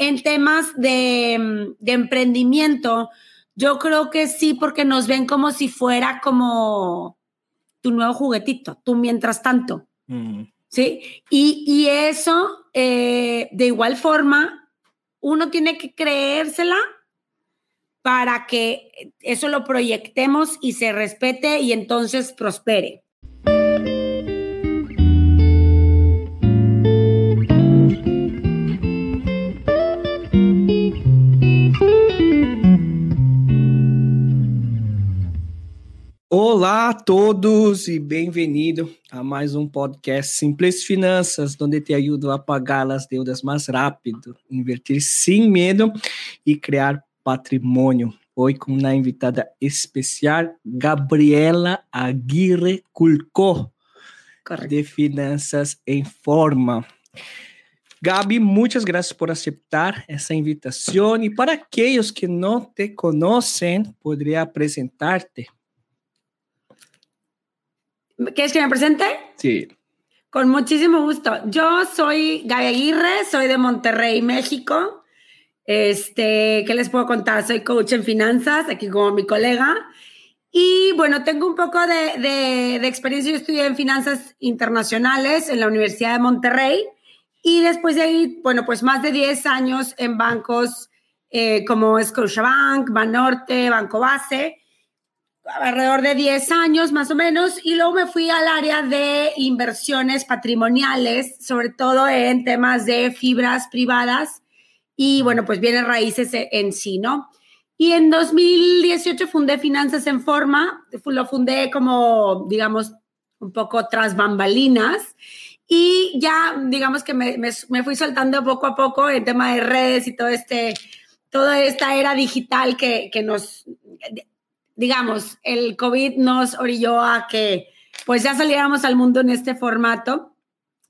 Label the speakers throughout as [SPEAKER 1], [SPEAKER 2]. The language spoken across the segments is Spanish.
[SPEAKER 1] en temas de, de, emprendimiento, yo creo que sí, porque nos ven como si fuera como tu nuevo juguetito, tú mientras tanto. Mm. ¿Sí? Y, y eso, eh, de igual forma, uno tiene que creérsela para que eso lo proyectemos y se respete y entonces prospere.
[SPEAKER 2] Olá a todos e bem-vindo a mais um podcast Simples Finanças, onde te ajudo a pagar as deudas mais rápido, invertir sem medo e criar patrimônio. Hoje com uma invitada especial, Gabriela Aguirre Culco, de Finanças em Forma. Gabi, muitas graças por aceitar essa invitação. E para aqueles que não te conhecem, poderia apresentar-te?
[SPEAKER 1] ¿Quieres que me presente?
[SPEAKER 2] Sí.
[SPEAKER 1] Con muchísimo gusto. Yo soy Gaby Aguirre, soy de Monterrey, México. Este, ¿qué les puedo contar? Soy coach en finanzas, aquí como mi colega. Y bueno, tengo un poco de, de, experiencia. Yo estudié en finanzas internacionales en la Universidad de Monterrey. Y después de ahí, bueno, pues más de 10 años en bancos eh, como Scotiabank, Banorte, Banco Base alrededor de 10 años más o menos y luego me fui al área de inversiones patrimoniales, sobre todo en temas de fibras privadas y bueno, pues viene raíces e, en sí, ¿no? Y en 2018 fundé Finanzas en Forma, lo fundé como, digamos, un poco tras bambalinas y ya, digamos que me, me, fui soltando poco a poco en tema de redes y todo este, toda esta era digital que, que nos digamos, el COVID nos orilló a que pues ya saliéramos al mundo en este formato.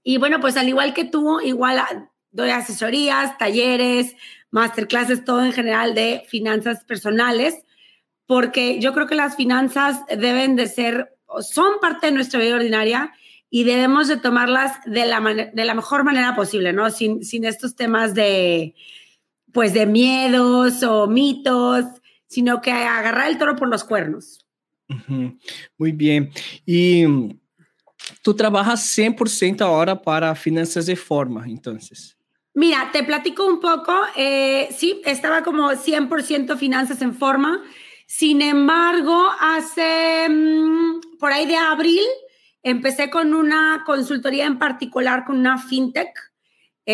[SPEAKER 1] Y bueno, pues al igual que tú, igual doy asesorías, talleres, masterclasses, todo en general de finanzas personales, porque yo creo que las finanzas deben de ser, son parte de nuestra vida ordinaria y debemos de tomarlas de la, de la mejor manera posible, ¿no? Sin, sin estos temas de, pues, de miedos o mitos sino que agarrar el toro por los cuernos.
[SPEAKER 2] Muy bien. Y mm, tú trabajas 100% ahora para finanzas de forma, entonces.
[SPEAKER 1] Mira, te platico un poco. Eh, sí, estaba como 100% finanzas en forma. Sin embargo, hace mm, por ahí de abril empecé con una consultoría en particular con una fintech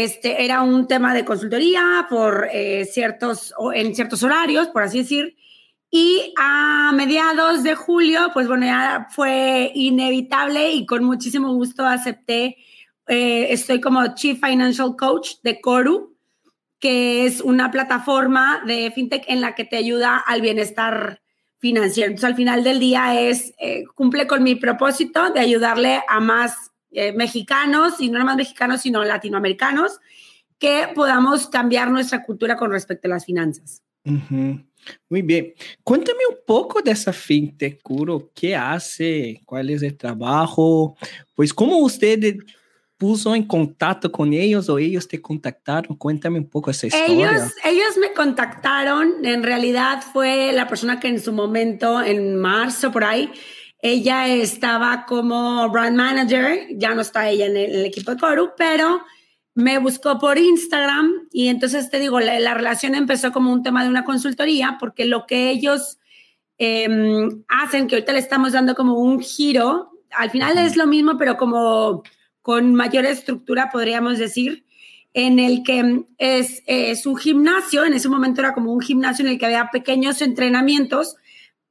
[SPEAKER 1] este era un tema de consultoría por eh, ciertos, en ciertos horarios, por así decir. Y a mediados de julio, pues bueno, ya fue inevitable y con muchísimo gusto acepté. Eh, estoy como Chief Financial Coach de Coru, que es una plataforma de fintech en la que te ayuda al bienestar financiero. Entonces, al final del día es, eh, cumple con mi propósito de ayudarle a más eh, mexicanos, y no más mexicanos, sino latinoamericanos, que podamos cambiar nuestra cultura con respecto a las finanzas.
[SPEAKER 2] Muy bien. Cuéntame un poco de esa fintech, Curo. ¿Qué hace? ¿Cuál es el trabajo? Pues, ¿cómo usted puso en contacto con ellos o ellos te contactaron? Cuéntame un poco esa historia.
[SPEAKER 1] Ellos, ellos me contactaron. En realidad fue la persona que en su momento, en marzo por ahí, ella estaba como brand manager, ya no está ella en el, equipo de Coru, pero me buscó por Instagram y entonces te digo, la, relación empezó como un tema de una consultoría porque lo que ellos em, hacen, que ahorita le estamos dando como un giro, al final es lo mismo, pero como con mayor estructura, podríamos decir, en el que es, es un gimnasio, en ese momento era como un gimnasio en el que había pequeños entrenamientos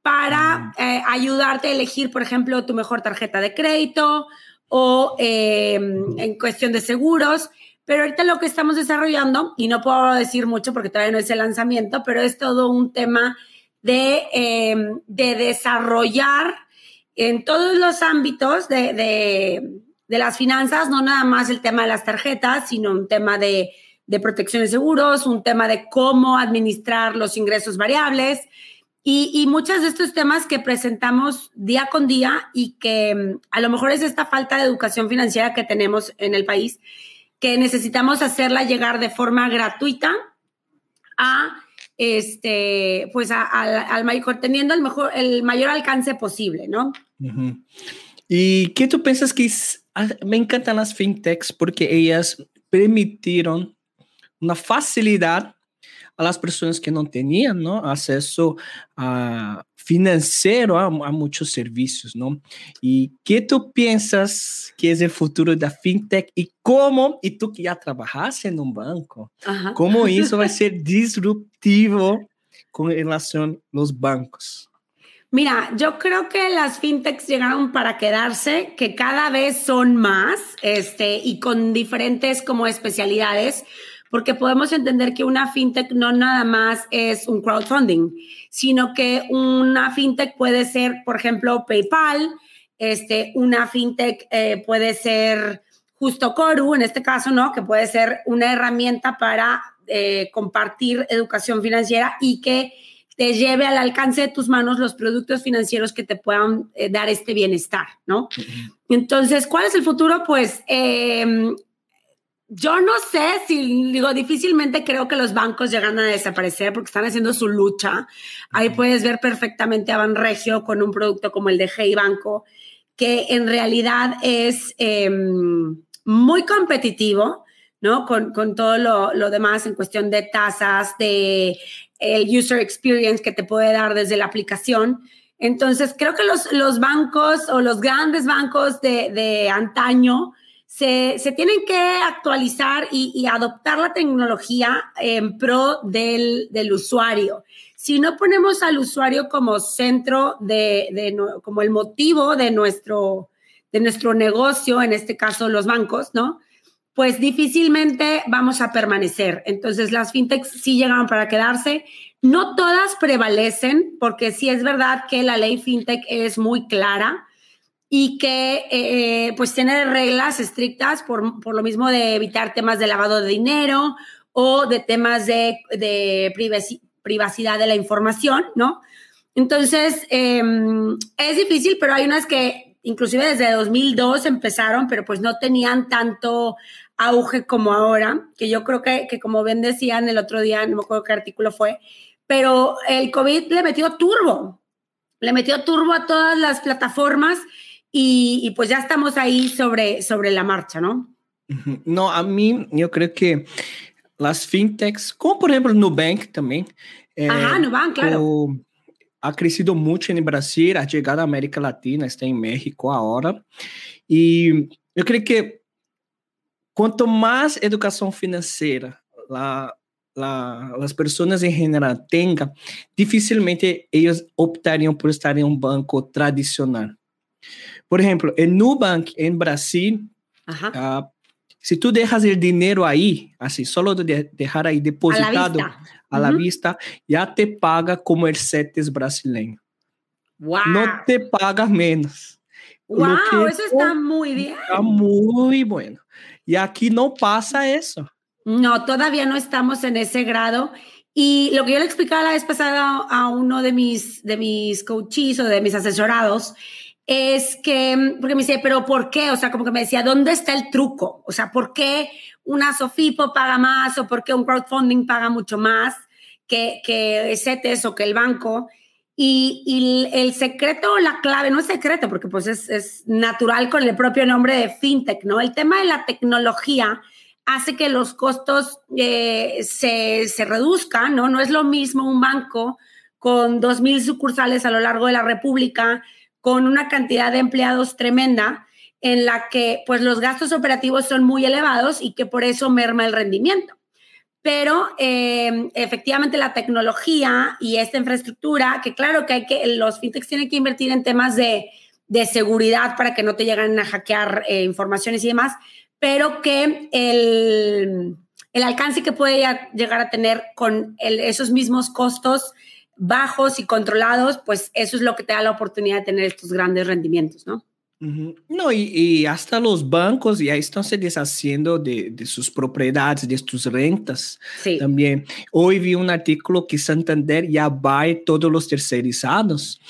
[SPEAKER 1] para eh, ayudarte a elegir, por ejemplo, tu mejor tarjeta de crédito o em, en cuestión de seguros. Pero ahorita lo que estamos desarrollando, y no puedo decir mucho porque todavía no es el lanzamiento, pero es todo un tema de, em, de desarrollar en todos los ámbitos de, de, de, las finanzas, no nada más el tema de las tarjetas, sino un tema de, de protección de seguros, un tema de cómo administrar los ingresos variables, y, muchos de estos temas que presentamos día con día y que mm, a lo mejor es esta falta de educación financiera que tenemos en el país, que necesitamos hacerla llegar de forma gratuita a este, pues al mayor, teniendo el mejor, el mayor alcance posible, ¿no?
[SPEAKER 2] ¿Y qué tú piensas que ah, me encantan las fintechs porque ellas permitieron una facilidad a las personas que no tenían ¿no? acceso a financiero a, muchos servicios, ¿no? ¿Y qué tú piensas que es el futuro de la fintech y cómo, y tú que ya trabajaste en un banco, cómo eso va a ser disruptivo con relación a los bancos?
[SPEAKER 1] Mira, yo creo que las fintechs llegaron para quedarse, que cada vez son más, este, y con diferentes como especialidades porque podemos entender que una fintech no nada más es un crowdfunding, sino que una fintech puede ser, por ejemplo, PayPal, este, una fintech eh, puede ser justo Coru, en este caso, ¿no? Que puede ser una herramienta para eh, compartir educación financiera y que te lleve al alcance de tus manos los productos financieros que te puedan eh, dar este bienestar, ¿no? Entonces, ¿cuál es el futuro? Pues em, yo no sé si, digo, difícilmente creo que los bancos llegan a desaparecer porque están haciendo su lucha. Ahí puedes ver perfectamente a Banregio con un producto como el de Hey Banco, que en realidad es em, muy competitivo, ¿no? Con, todo lo, demás en cuestión de tasas, de el user experience que te puede dar desde la aplicación. Entonces, creo que los, los bancos o los grandes bancos de, de antaño, se, tienen que actualizar y, adoptar la tecnología en pro del, usuario. Si no ponemos al usuario como centro de, como el motivo de nuestro, de nuestro negocio, en este caso los bancos, ¿no? Pues difícilmente vamos a permanecer. Entonces las fintechs sí llegaron para quedarse. No todas prevalecen, porque sí es verdad que la ley fintech es muy clara y que eh, pues tiene reglas estrictas por, por, lo mismo de evitar temas de lavado de dinero o de temas de, de privacidad de la información, ¿no? Entonces, em, es difícil, pero hay unas que inclusive desde 2002 empezaron, pero pues no tenían tanto auge como ahora, que yo creo que, que como bien decían el otro día, no me acuerdo qué artículo fue, pero el COVID le metió turbo, le metió turbo a todas las plataformas y, pues ya estamos ahí sobre, sobre la marcha, ¿no?
[SPEAKER 2] No, a mí yo creo que las fintechs, como por ejemplo Nubank también.
[SPEAKER 1] Eh, Ajá, Nubank, claro.
[SPEAKER 2] Ha crecido mucho en Brasil, ha llegado a América Latina, está en México ahora. Y yo creo que cuanto más educación financiera la, la, las personas en general tengan, difícilmente ellos optarían por estar en un banco tradicional. Por ejemplo, en Nubank, en Brasil, uh, si tú dejas el dinero ahí, así, solo de dejar ahí depositado a la vista, ya te paga como el CETES brasileño.
[SPEAKER 1] Wow.
[SPEAKER 2] No te paga menos.
[SPEAKER 1] Wow, eso está muy bien.
[SPEAKER 2] Está muy bueno. Y aquí no pasa eso.
[SPEAKER 1] No, todavía no estamos en ese grado. Y lo que yo le explicaba la vez pasada a uno de mis, de mis coaches o de mis asesorados es que, porque me dice, pero ¿por qué? O sea, como que me decía, ¿dónde está el truco? O sea, ¿por qué una Sofipo paga más o por qué un crowdfunding paga mucho más que, que CETES o que el banco? Y, y, el secreto, la clave, no es secreto, porque pues es, es, natural con el propio nombre de fintech, ¿no? El tema de la tecnología hace que los costos eh, se, se reduzcan, ¿no? No es lo mismo un banco con 2.000 sucursales a lo largo de la República con una cantidad de empleados tremenda en la que pues los gastos operativos son muy elevados y que por eso merma el rendimiento. Pero eh, efectivamente la tecnología y esta infraestructura, que claro que hay que, los fintechs tienen que invertir en temas de, seguridad para que no te lleguen a hackear eh, informaciones y demás, pero que el, alcance que puede llegar a tener con esos mismos costos bajos y controlados, pues eso es lo que te da la oportunidad de tener estos grandes rendimientos, ¿no?
[SPEAKER 2] No, y, hasta los bancos ya están se deshaciendo de, sus propiedades, de sus rentas sí. también. Hoy vi un artículo que Santander ya va a todos los tercerizados.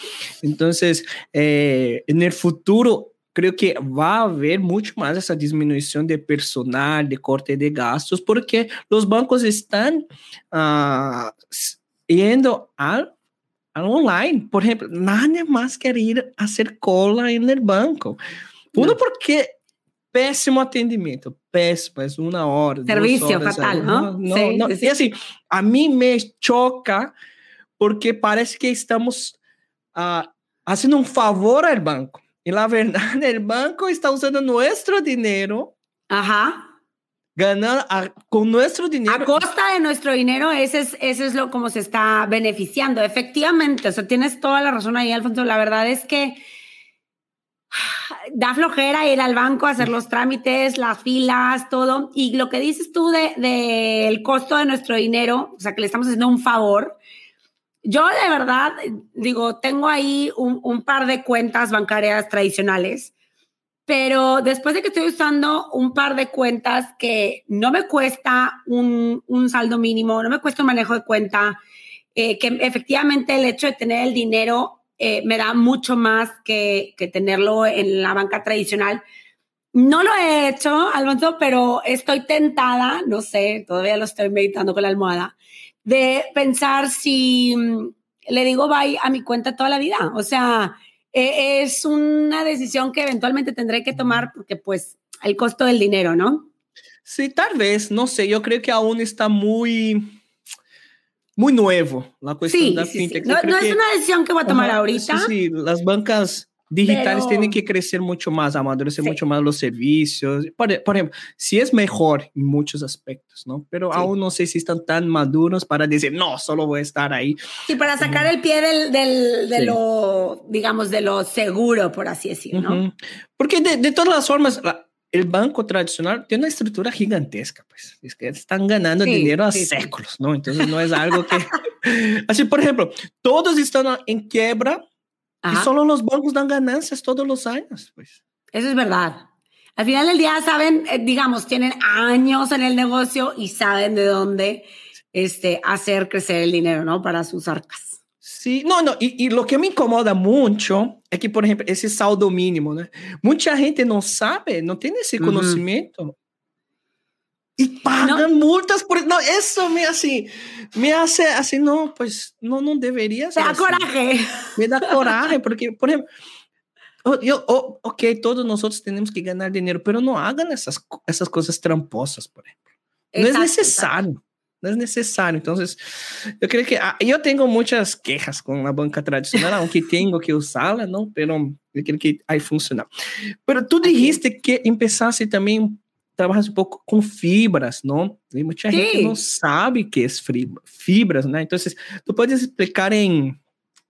[SPEAKER 2] Entonces, eh, en el futuro, creo que va a haber mucho más esa disminución de personal, de corte de gastos, porque los bancos están uh, yendo al, al, online. Por ejemplo, nadie más quiere ir a hacer cola en el banco. Uno, no. porque péssimo atendimento, péssimo, é uma hora.
[SPEAKER 1] Serviço fatal, não?
[SPEAKER 2] não, sim, não. Sim. E assim, a mim me choca porque parece que estamos uh, fazendo um favor ao banco. E na verdade, o banco está usando nosso dinheiro.
[SPEAKER 1] Ajá.
[SPEAKER 2] Ganando a, con nuestro dinero.
[SPEAKER 1] A costa de nuestro dinero, ese es, ese es lo como se está beneficiando. Efectivamente, o sea, tienes toda la razón ahí, Alfonso. La verdad es que da flojera ir al banco a hacer los trámites, las filas, todo. Y lo que dices tú del de, el costo de nuestro dinero, o sea, que le estamos haciendo un favor. Yo de verdad, digo, tengo ahí un, un par de cuentas bancarias tradicionales, pero después de que estoy usando un par de cuentas que no me cuesta un, un saldo mínimo, no me cuesta un manejo de cuenta, eh, que efectivamente el hecho de tener el dinero eh, me da mucho más que, que, tenerlo en la banca tradicional. No lo he hecho, Alonso, pero estoy tentada, no sé, todavía lo estoy meditando con la almohada, de pensar si mm, le digo bye a mi cuenta toda la vida. O sea, eh, es una decisión que eventualmente tendré que tomar porque pues el costo del dinero, ¿no?
[SPEAKER 2] Sí, tal vez, no sé, yo creo que aún está muy muy nuevo la cuestión
[SPEAKER 1] sí,
[SPEAKER 2] de la
[SPEAKER 1] sí,
[SPEAKER 2] fintech.
[SPEAKER 1] Sí. No, no es una decisión que voy a tomar ahorita.
[SPEAKER 2] Sí, sí, las bancas digitales
[SPEAKER 1] Pero...
[SPEAKER 2] tienen que crecer mucho más, amadurecer sí. mucho más los servicios. Por, por, ejemplo, sí es mejor en muchos aspectos, ¿no? Pero sí. aún no sé si están tan maduros para decir, no, solo voy a estar ahí.
[SPEAKER 1] Sí, para sacar el pie del, del de lo, digamos, de lo seguro, por así decirlo, ¿no? Uh -huh.
[SPEAKER 2] Porque de, de todas las formas, el banco tradicional tiene una estructura gigantesca, pues es que están ganando sí, dinero a sí, séculos, sí. ¿no? Entonces no es algo que... Así, por ejemplo, todos están en quiebra Ajá. y solo los bancos dan ganancias todos los años, pues.
[SPEAKER 1] Eso es verdad. Al final del día saben, eh, digamos, tienen años en el negocio y saben de dónde este, hacer crecer el dinero, ¿no? Para sus arcas.
[SPEAKER 2] Sí, no, no, y, y, lo que me incomoda mucho es que, por ejemplo, ese saldo mínimo, ¿no? Mucha gente no sabe, no tiene ese uh -huh. Conocimiento. Y pagan no. multas por no, eso me hace, me hace así, no, pues no, no debería
[SPEAKER 1] ser. Me da
[SPEAKER 2] así.
[SPEAKER 1] coraje.
[SPEAKER 2] Me da coraje, porque, por ejemplo, yo, oh, ok, todos nosotros tenemos que ganar dinero, pero no hagan esas, esas cosas tramposas, por ejemplo. No exacto, es necesario. Exacto. No es necesario. Entonces, yo creo que ah, yo tengo muchas quejas con la banca tradicional, aunque tengo que usarla, ¿no? Pero yo creo que ahí funciona. Pero tú dijiste que empezaste también trabajas un poco con fibras, ¿no? Hay mucha sí. gente que no sabe qué es fibras, ¿no? Entonces, tú puedes explicar en,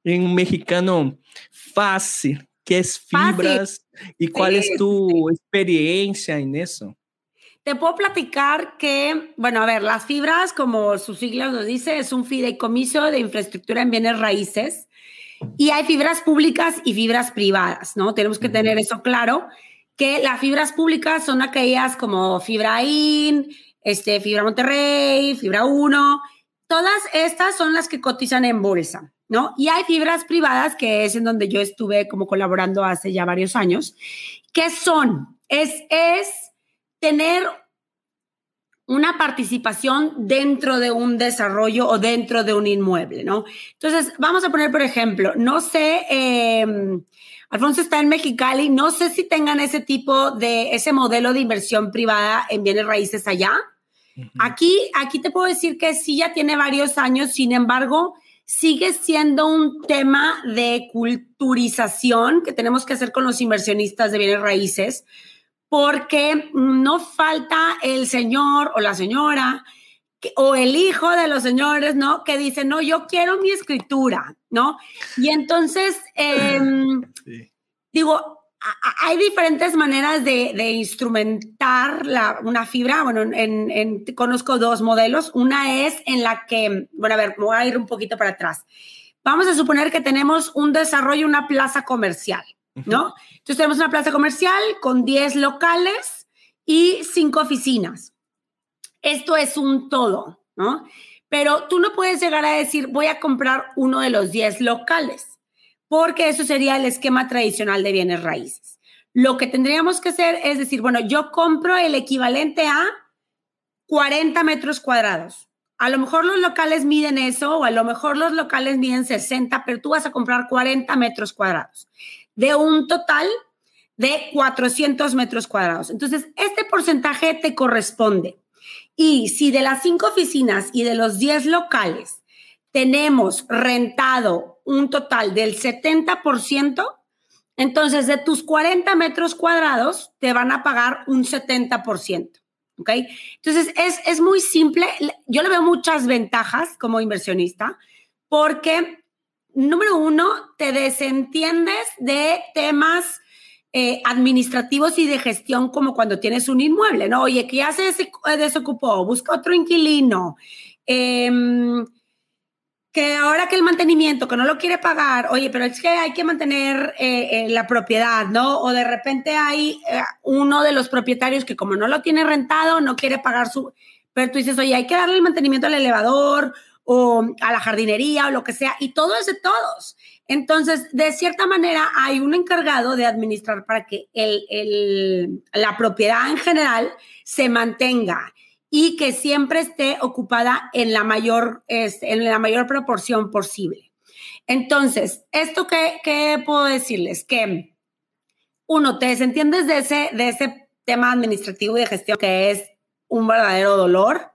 [SPEAKER 2] en un mexicano fácil qué es fibras fácil. cuál sí, es tu experiencia en eso.
[SPEAKER 1] Te puedo platicar que, bueno, a ver, las fibras, como sus siglas lo dice, es un fideicomiso de infraestructura en bienes raíces y hay fibras públicas y fibras privadas, ¿no? Tenemos que tener eso claro, que las fibras públicas son aquellas como Fibra IN, este, Fibra Monterrey, Fibra 1, todas estas son las que cotizan en bolsa, ¿no? Y hay fibras privadas, que es en donde yo estuve como colaborando hace ya varios años, que son, es, es tener una participación dentro de un desarrollo o dentro de un inmueble, ¿no? Entonces, vamos a poner, por ejemplo, no sé, eh, Alfonso está en Mexicali, no sé si tengan ese tipo de, ese modelo de inversión privada en bienes raíces allá. Uh -huh. Aquí, aquí te puedo decir que sí ya tiene varios años, sin embargo, sigue siendo un tema de culturización que tenemos que hacer con los inversionistas de bienes raíces, porque no falta el señor o la señora que, o el hijo de los señores, ¿no? Que dice, no, yo quiero mi escritura, ¿no? Y entonces, eh, sí. digo, hay diferentes maneras de, de instrumentar la, una fibra. Bueno, en, en, conozco dos modelos. Una es en la que, bueno, a ver, me voy a ir un poquito para atrás. Vamos a suponer que tenemos un desarrollo, una plaza comercial. ¿no? Entonces tenemos una plaza comercial con 10 locales y 5 oficinas. Esto es un todo, ¿no? Pero tú no puedes llegar a decir, voy a comprar uno de los 10 locales, porque eso sería el esquema tradicional de bienes raíces. lo que tendríamos que hacer es decir, bueno, yo compro el equivalente a 40 metros cuadrados. A lo mejor los locales miden eso o a lo mejor los locales miden 60, pero tú vas a comprar 40 metros cuadrados de un total de 400 metros cuadrados. Entonces, este porcentaje te corresponde. Y si de las cinco oficinas y de los 10 locales tenemos rentado un total del 70%, entonces de tus 40 metros cuadrados te van a pagar un 70%. ¿Ok? Entonces es, es muy simple. Yo le veo muchas ventajas como inversionista porque, número uno, te desentiendes de temas eh, administrativos y de gestión como cuando tienes un inmueble, ¿no? Oye, ¿qué hace ese desocupó? Busca otro inquilino. Eh, que ahora que el mantenimiento, que no lo quiere pagar, oye, pero es que hay que mantener eh, eh, la propiedad, ¿no? O de repente hay eh, uno de los propietarios que como no lo tiene rentado, no quiere pagar su... Pero tú dices, oye, hay que darle el mantenimiento al elevador o a la jardinería o lo que sea, y todo es de todos. Entonces, de cierta manera, hay un encargado de administrar para que el, el, la propiedad en general se mantenga y que siempre esté ocupada en la mayor, en la mayor proporción posible. Entonces, ¿esto qué, qué puedo decirles? Que uno, te desentiendes de ese, de ese tema administrativo y de gestión que es un verdadero dolor.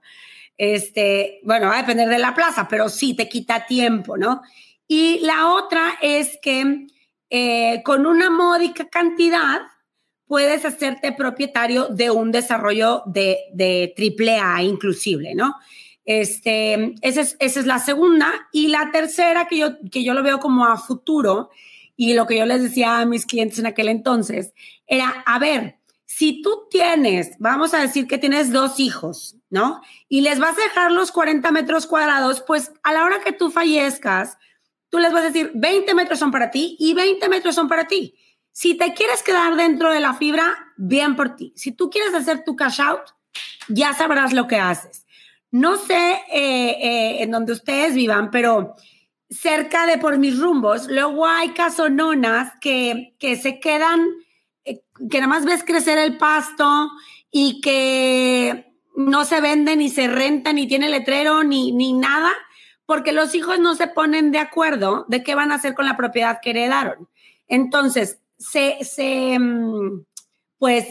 [SPEAKER 1] Este, bueno, va a depender de la plaza, pero sí te quita tiempo, ¿no? Y la otra es que eh, con una módica cantidad puedes hacerte propietario de un desarrollo de, de triple A inclusive, ¿no? Este, esa es, esa es la segunda. Y la tercera, que yo, que yo lo veo como a futuro, y lo que yo les decía a mis clientes en aquel entonces, era, a ver, si tú tienes, vamos a decir que tienes dos hijos, ¿no? Y les vas a dejar los 40 metros cuadrados, pues a la hora que tú fallezcas, tú les vas a decir, 20 metros son para ti y 20 metros son para ti. Si te quieres quedar dentro de la fibra, bien por ti. Si tú quieres hacer tu cash out, ya sabrás lo que haces. No sé eh, eh, en donde ustedes vivan, pero cerca de por mis rumbos, luego hay casononas que, que se quedan, eh, que nada más ves crecer el pasto y que no se venden ni se rentan ni tiene letrero ni, ni nada, porque los hijos no se ponen de acuerdo de qué van a hacer con la propiedad que heredaron. Entonces, se, mm, pues,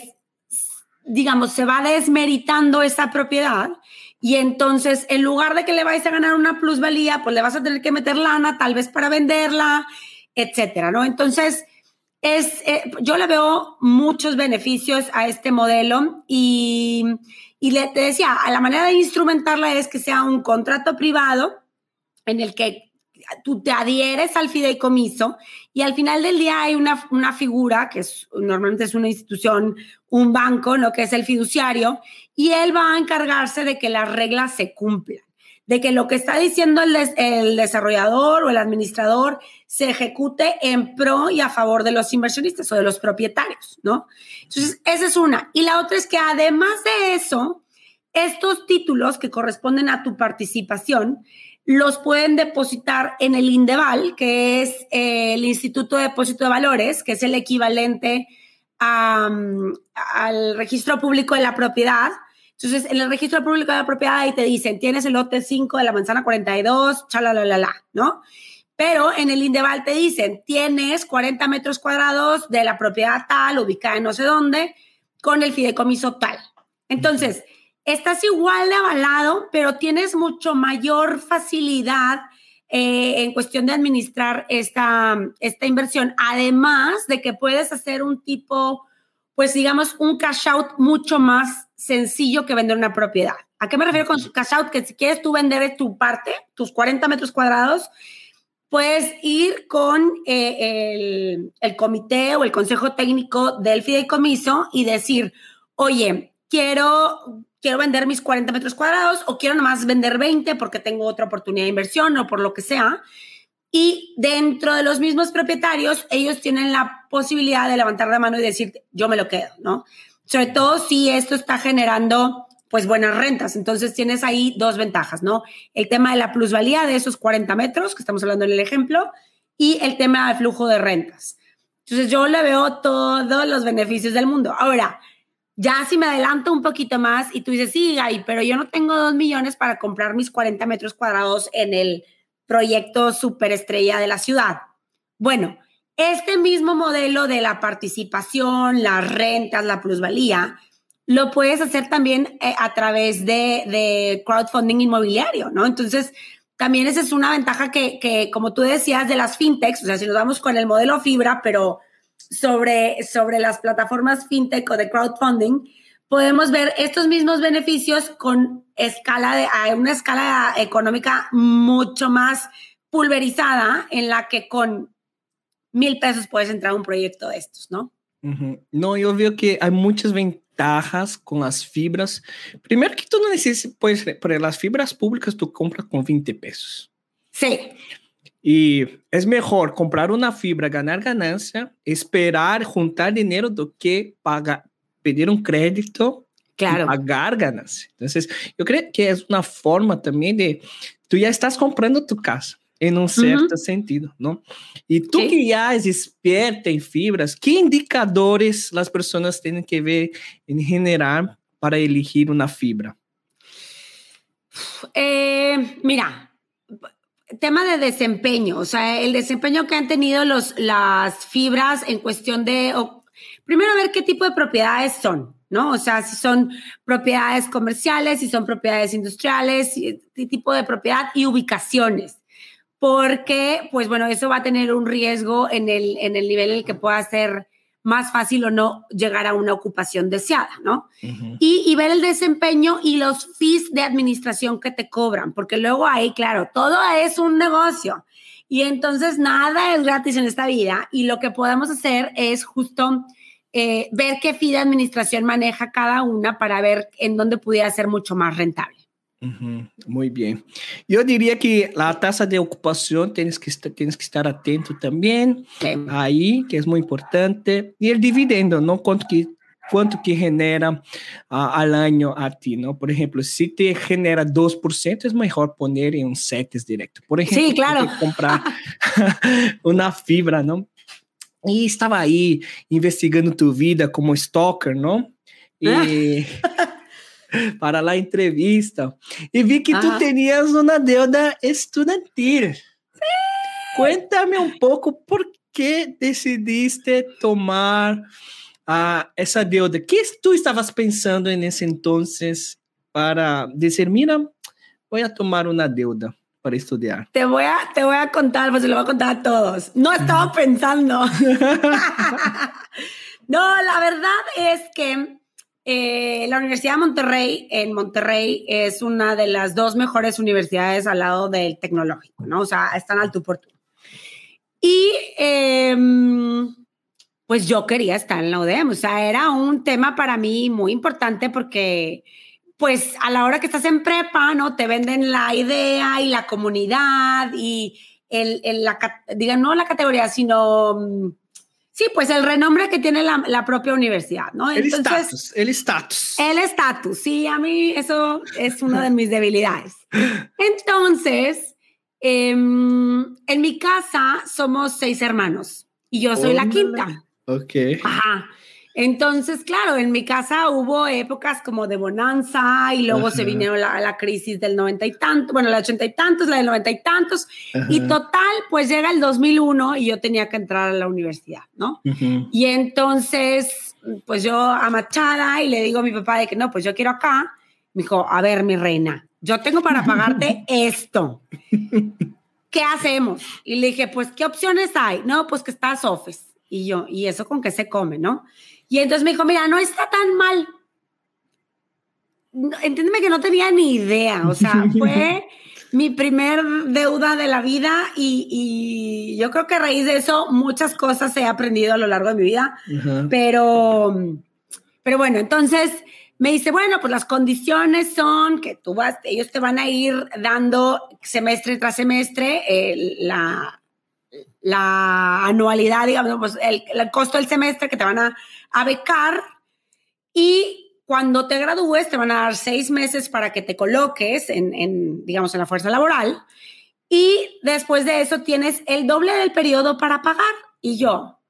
[SPEAKER 1] digamos, se va desmeritando esa propiedad y entonces en lugar de que le vais a ganar una plusvalía, pues le vas a tener que meter lana tal vez para venderla, etcétera, ¿no? Entonces, es, eh, yo le veo muchos beneficios a este modelo y, y le, te decía, la manera de instrumentarla es que sea un contrato privado en el que tú te adhieres al fideicomiso y al final del día hay una, una figura que es, normalmente es una institución, un banco, ¿no? que es el fiduciario, y él va a encargarse de que las reglas se cumplan, de que lo que está diciendo el, el desarrollador o el administrador se ejecute en pro y a favor de los inversionistas o de los propietarios, ¿no? Entonces, esa es una. Y la otra es que además de eso, estos títulos que corresponden a tu participación, los pueden depositar en el INDEVAL, que es eh, el Instituto de Depósito de Valores, que es el equivalente al registro público de la propiedad. Entonces, en el registro público de la propiedad ahí te dicen, tienes el lote 5 de la manzana 42, chalalala, ¿no? Pero en el Indeval te dicen, tienes 40 metros cuadrados de la propiedad tal, ubicada en no sé dónde, con el fideicomiso tal. Entonces, estás igual de avalado, pero tienes mucho mayor facilidad eh, en cuestión de administrar esta, esta inversión. Además de que puedes hacer un tipo, pues digamos, un cash out mucho más sencillo que vender una propiedad. ¿A qué me refiero con cash out? Que si quieres tú vender tu parte, tus 40 metros cuadrados, puedes ir con eh, el, el comité o el consejo técnico del fideicomiso y decir, oye, quiero quiero vender mis 40 metros cuadrados o quiero nomás vender 20 porque tengo otra oportunidad de inversión o por lo que sea. Y dentro de los mismos propietarios, ellos tienen la posibilidad de levantar la mano y decir, yo me lo quedo, ¿no? Sobre todo si esto está generando pues buenas rentas. Entonces tienes ahí dos ventajas, ¿no? El tema de la plusvalía de esos 40 metros, que estamos hablando en el ejemplo, y el tema del flujo de rentas. Entonces yo le veo todos los beneficios del mundo. Ahora, ya si me adelanto un poquito más y tú dices, sí, Gaby, pero yo no tengo dos millones para comprar mis 40 metros cuadrados en el proyecto superestrella de la ciudad. Bueno, este mismo modelo de la participación, las rentas, la plusvalía, lo puedes hacer también eh, a través de, crowdfunding inmobiliario, ¿no? Entonces, también esa es una ventaja que, que, como tú decías, de las fintechs, o sea, si nos vamos con el modelo fibra, pero sobre, sobre las plataformas fintech o de crowdfunding, podemos ver estos mismos beneficios con escala de, a una escala económica mucho más pulverizada en la que con mil pesos puedes entrar a un proyecto de estos, ¿no?
[SPEAKER 2] No, yo veo que hay muchas ventajas con las fibras. Primero que tú no necesitas, pues, para las fibras públicas tú compras con 20 pesos.
[SPEAKER 1] Sí.
[SPEAKER 2] Y es mejor comprar una fibra, ganar ganancia, esperar juntar dinero do que pagar, pedir un crédito
[SPEAKER 1] claro.
[SPEAKER 2] pagar ganancia. Entonces, yo creo que es una forma también de, tú ya estás comprando tu casa en un cierto sentido, ¿no? Y tú que ya es experta en fibras, ¿qué indicadores las personas tienen que ver en general para elegir una fibra?
[SPEAKER 1] Eh, mira, tema de desempeño, o sea, el desempeño que han tenido los, las fibras en cuestión de, primero ver qué tipo de propiedades son, ¿no? O sea, si son propiedades comerciales, si son propiedades industriales, qué tipo de propiedad y ubicaciones. Porque, pues bueno, eso va a tener un riesgo en el, en el nivel en el que pueda ser más fácil o no llegar a una ocupación deseada, ¿no? y, ver el desempeño y los fees de administración que te cobran, porque luego ahí, claro, todo es un negocio. Y entonces nada es gratis en esta vida y lo que podemos hacer es justo eh, ver qué fee de administración maneja cada una para ver en dónde pudiera ser mucho más rentable.
[SPEAKER 2] Muy bien. Yo diría que la tasa de ocupación tienes que, estar, tienes que estar atento también ahí, que es muy importante. Y el dividendo, ¿no? Cuánto que, cuánto que genera ah, al año a ti, ¿no? Por ejemplo, si te genera 2%, es mejor poner en un CETES directo. Por ejemplo,
[SPEAKER 1] sí, claro.
[SPEAKER 2] comprar una fibra, ¿no? Y estaba ahí investigando tu vida como stalker, ¿no? Y... para la entrevista y vi que tú tenías una deuda estudiantil. Cuéntame un poco por qué decidiste tomar uh, esa deuda. ¿Qué tú estabas pensando en ese entonces para decir, mira, voy a tomar una deuda? para estudiar.
[SPEAKER 1] Te voy a, te voy a contar, pues se lo voy a contar a todos. No estaba pensando. no, la verdad es que eh, la Universidad de Monterrey en Monterrey es una de las dos mejores universidades al lado del tecnológico, ¿no? O sea, están al tú por tú. Y em, pues yo quería estar en la UDEM, o sea, era un tema para mí muy importante porque pues a la hora que estás en prepa, ¿no? Te venden la idea y la comunidad y el, el la, digan, no la categoría, sino mm, Sí, pues el renombre que tiene la, propia universidad, ¿no?
[SPEAKER 2] El estatus, el estatus.
[SPEAKER 1] El estatus, sí, a mí eso es una de mis debilidades. Entonces, em, en mi casa somos seis hermanos y yo soy la quinta.
[SPEAKER 2] Ok.
[SPEAKER 1] Ajá. Entonces, claro, en mi casa hubo épocas como de bonanza y luego se vino la, crisis del noventa y tantos, bueno, la ochenta y tantos, la del noventa y tantos, y total, pues llega el 2001 y yo tenía que entrar a la universidad, ¿no? Y entonces, pues yo a Machada y le digo a mi papá de que no, pues yo quiero acá. Me dijo, a ver, mi reina, yo tengo para pagarte esto. ¿Qué hacemos? Y le dije, pues, ¿qué opciones hay? No, pues que está Sofes. Y yo, ¿y eso con qué se come, no? Y entonces me dijo, mira, no está tan mal. Entiéndeme que no tenía ni idea, o sea, fue mi primer deuda de la vida y, yo creo que a raíz de eso muchas cosas he aprendido a lo largo de mi vida, pero, pero bueno, entonces me dice, bueno, pues las condiciones son que tú vas, ellos te van a ir dando semestre tras semestre eh, la, la anualidad, digamos, pues el, costo del semestre que te van a, becar y cuando te gradúes te van a dar seis meses para que te coloques en, digamos, en la fuerza laboral y después de eso tienes el doble del periodo para pagar. Y yo,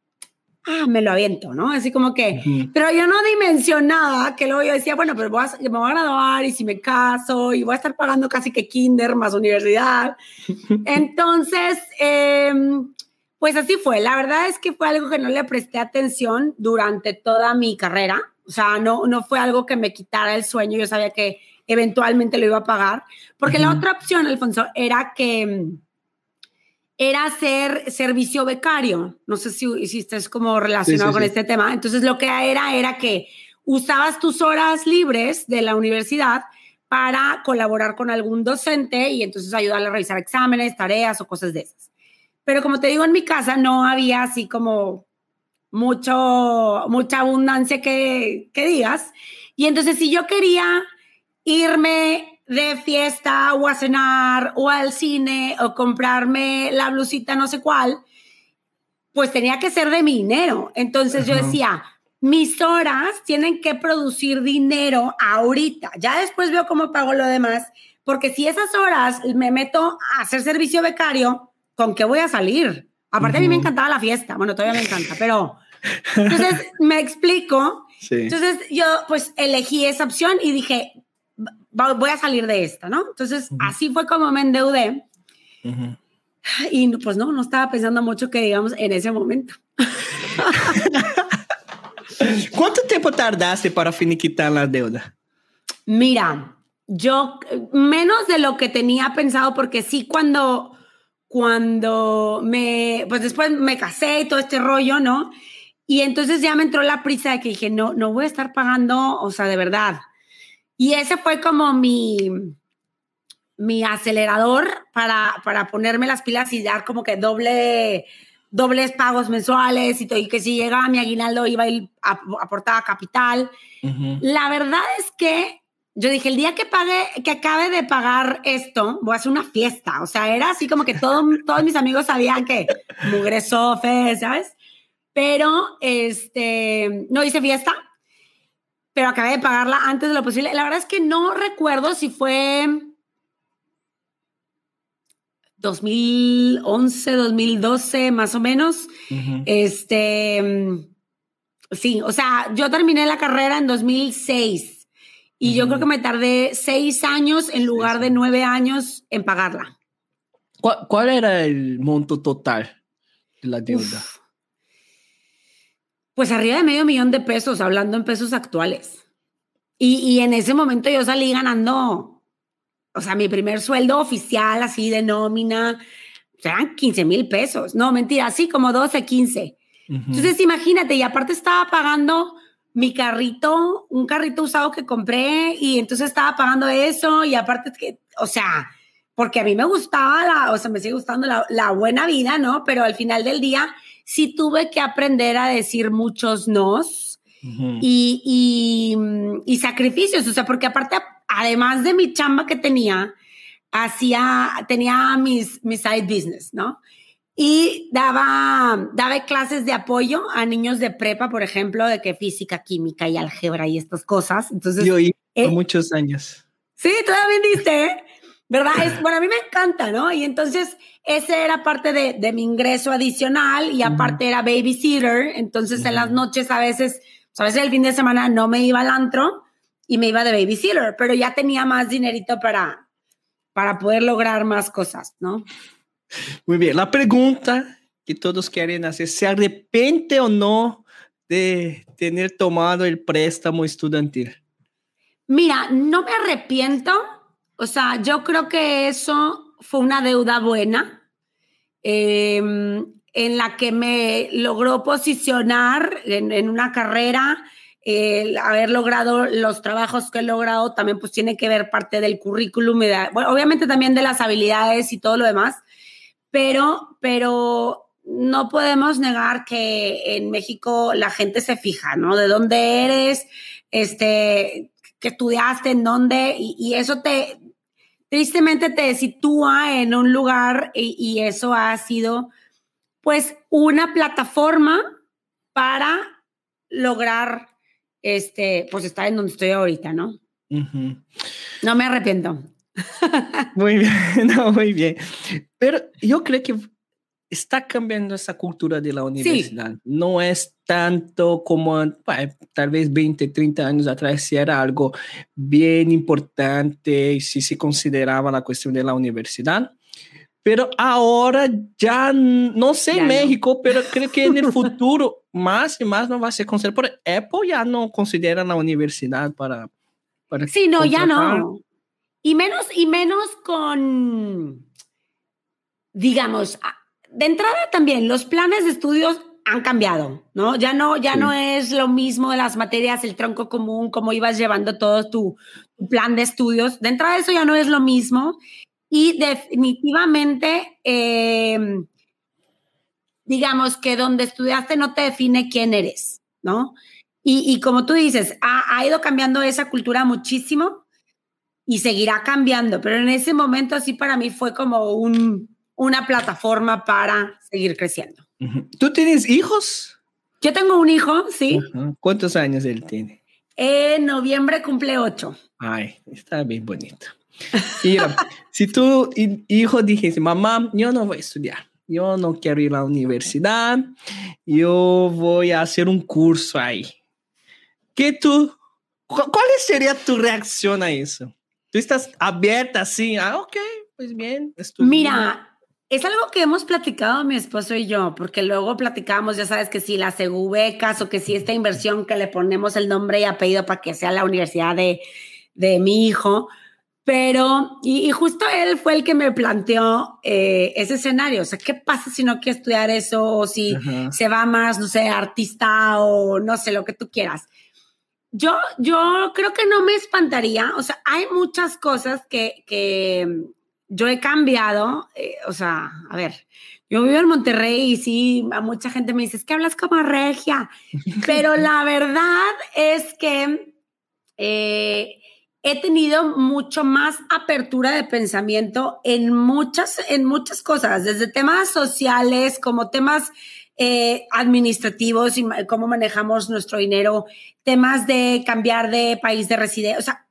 [SPEAKER 1] ah, me lo aviento, ¿no? Así como que, pero yo no dimensionaba que luego yo decía, bueno, pero voy a, me voy a graduar y si me caso y voy a estar pagando casi que kinder más universidad. Entonces, em, pues así fue. La verdad es que fue algo que no le presté atención durante toda mi carrera. O sea, no, no fue algo que me quitara el sueño. Yo sabía que eventualmente lo iba a pagar. Porque la otra opción, Alfonso, era que era hacer servicio becario. No sé si, si estás como relacionado con este tema. Entonces, lo que era era que usabas tus horas libres de la universidad para colaborar con algún docente y entonces ayudarle a revisar exámenes, tareas o cosas de esas. Pero como te digo, en mi casa no había así como mucho, mucha abundancia que, que digas. Y entonces si yo quería irme de fiesta o a cenar o al cine o comprarme la blusita no sé cuál, pues tenía que ser de mi dinero. Entonces yo decía, mis horas tienen que producir dinero ahorita. Ya después veo cómo pago lo demás, porque si esas horas me meto a hacer servicio becario, ¿con qué voy a salir? Aparte a mí me encantaba la fiesta, bueno, todavía me encanta, pero entonces me explico. Entonces yo pues elegí esa opción y dije, voy a salir de esta, ¿no? Entonces, así fue como me endeudé. Y pues no, no estaba pensando mucho que digamos en ese momento.
[SPEAKER 2] ¿Cuánto tiempo tardaste para finiquitar la deuda?
[SPEAKER 1] Mira, yo menos de lo que tenía pensado, porque sí, cuando, cuando me, pues después me casé y todo este rollo, ¿no? Y entonces ya me entró la prisa de que dije, no, no voy a estar pagando, o sea, de verdad, y ese fue como mi, mi acelerador para, para ponerme las pilas y dar como que doble, dobles pagos mensuales y, todo, y que si llegaba mi aguinaldo iba a, aportar capital. La verdad es que yo dije, el día que pague, que acabe de pagar esto, voy a hacer una fiesta. O sea, era así como que todo, todos mis amigos sabían que mugre sofe, ¿sabes? Pero, este, no hice fiesta pero acabé de pagarla antes de lo posible. La verdad es que no recuerdo si fue 2011, 2012, más o menos. Este, sí, o sea, yo terminé la carrera en 2006 y yo creo que me tardé seis años en lugar de nueve años en pagarla.
[SPEAKER 2] ¿Cuál, era el monto total de la deuda?
[SPEAKER 1] Pues arriba de medio millón de pesos, hablando en pesos actuales. Y, en ese momento yo salí ganando, o sea, mi primer sueldo oficial, así de nómina, eran 15 mil pesos. No, mentira, así como 12, 15. Entonces, imagínate, y aparte estaba pagando mi carrito, un carrito usado que compré, y entonces estaba pagando eso, y aparte, que, o sea, porque a mí me gustaba, la, o sea, me sigue gustando la, la buena vida, ¿no? Pero al final del día, sí tuve que aprender a decir muchos nos y, y, sacrificios, o sea, porque aparte, además de mi chamba que tenía, hacía, tenía mis, mis side business, ¿no? Y daba, daba clases de apoyo a niños de prepa, por ejemplo, de que física, química y álgebra y estas cosas. Entonces,
[SPEAKER 2] yo oí por eh, muchos años.
[SPEAKER 1] Sí, también diste, ¿verdad? Es, bueno, a mí me encanta, ¿no? Y entonces ese era parte de, de mi ingreso adicional y aparte era babysitter, entonces en las noches a veces, a veces el fin de semana no me iba al antro y me iba de babysitter, pero ya tenía más dinerito para, para poder lograr más cosas, ¿no?
[SPEAKER 2] Muy bien, la pregunta que todos quieren hacer, ¿se arrepiente o no de tener tomado el préstamo estudiantil?
[SPEAKER 1] Mira, no me arrepiento, o sea, yo creo que eso fue una deuda buena em, en la que me logró posicionar en, una carrera. Haber logrado los trabajos que he logrado también pues tiene que ver parte del currículum, obviamente también de las habilidades y todo lo demás, pero, pero no podemos negar que en México la gente se fija, ¿no? De dónde eres, este, que estudiaste, en dónde, y eso te, tristemente te sitúa en un lugar y, eso ha sido pues una plataforma para lograr este, pues estar en donde estoy ahorita, ¿no? No me arrepiento.
[SPEAKER 2] Muy bien, no, muy bien. Pero yo creo que está cambiando esa cultura de la universidad. No es tanto como tal vez 20, 30 años atrás, si era algo bien importante, si se consideraba la cuestión de la universidad. Pero ahora ya, no sé en México, pero creo que en el futuro más y más no va a ser considerado. Por Apple ya no considera la universidad para... para
[SPEAKER 1] sí, no, ya no. Y menos, y menos con, digamos, de entrada también los planes de estudios han cambiado, ¿no? Ya no, ya no es lo mismo de las materias, el tronco común, como ibas llevando todo tu, plan de estudios. De entrada eso ya no es lo mismo y definitivamente, em, digamos que donde estudiaste no te define quién eres, ¿no? Y, como tú dices, ha, ha, ido cambiando esa cultura muchísimo y seguirá cambiando, pero en ese momento sí para mí fue como un, una plataforma para seguir creciendo.
[SPEAKER 2] ¿Tú tienes hijos?
[SPEAKER 1] Yo tengo un hijo, sí.
[SPEAKER 2] ¿Cuántos años él tiene?
[SPEAKER 1] En noviembre cumple ocho.
[SPEAKER 2] Ay, está bien bonito. Mira, si tu hijo dijese, mamá, yo no voy a estudiar, yo no quiero ir a la universidad, yo voy a hacer un curso ahí. ¿Qué tú, cuál sería tu reacción a eso? ¿Tú estás abierta así? Ah, ok, pues bien.
[SPEAKER 1] Mira, es algo que hemos platicado mi esposo y yo, porque luego platicamos, ya sabes, que si la becas o que si esta inversión que le ponemos el nombre y apellido para que sea la universidad de, de mi hijo. Pero, y, justo él fue el que me planteó eh, ese escenario. O sea, ¿qué pasa si no quiere estudiar eso? O si se va más, no sé, artista o no sé, lo que tú quieras. Yo, yo creo que no me espantaría. O sea, hay muchas cosas que, que yo he cambiado, eh, o sea, a ver, yo vivo en Monterrey y sí, a mucha gente me dice, es que hablas como regia, pero la verdad es que eh, he tenido mucho más apertura de pensamiento en muchas, en muchas cosas, desde temas sociales como temas eh, administrativos y cómo manejamos nuestro dinero, temas de cambiar de país de residencia, o sea,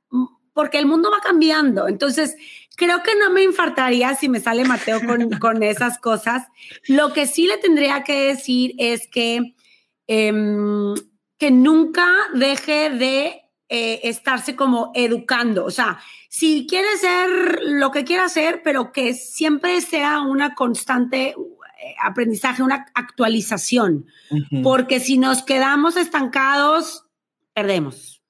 [SPEAKER 1] porque el mundo va cambiando. Entonces, creo que no me infartaría si me sale Mateo con, esas cosas. Lo que sí le tendría que decir es que, em, que nunca deje de eh, estarse como educando. O sea, si quiere ser lo que quiera hacer, pero que siempre sea una constante eh, aprendizaje, una actualización, porque si nos quedamos estancados, perdemos.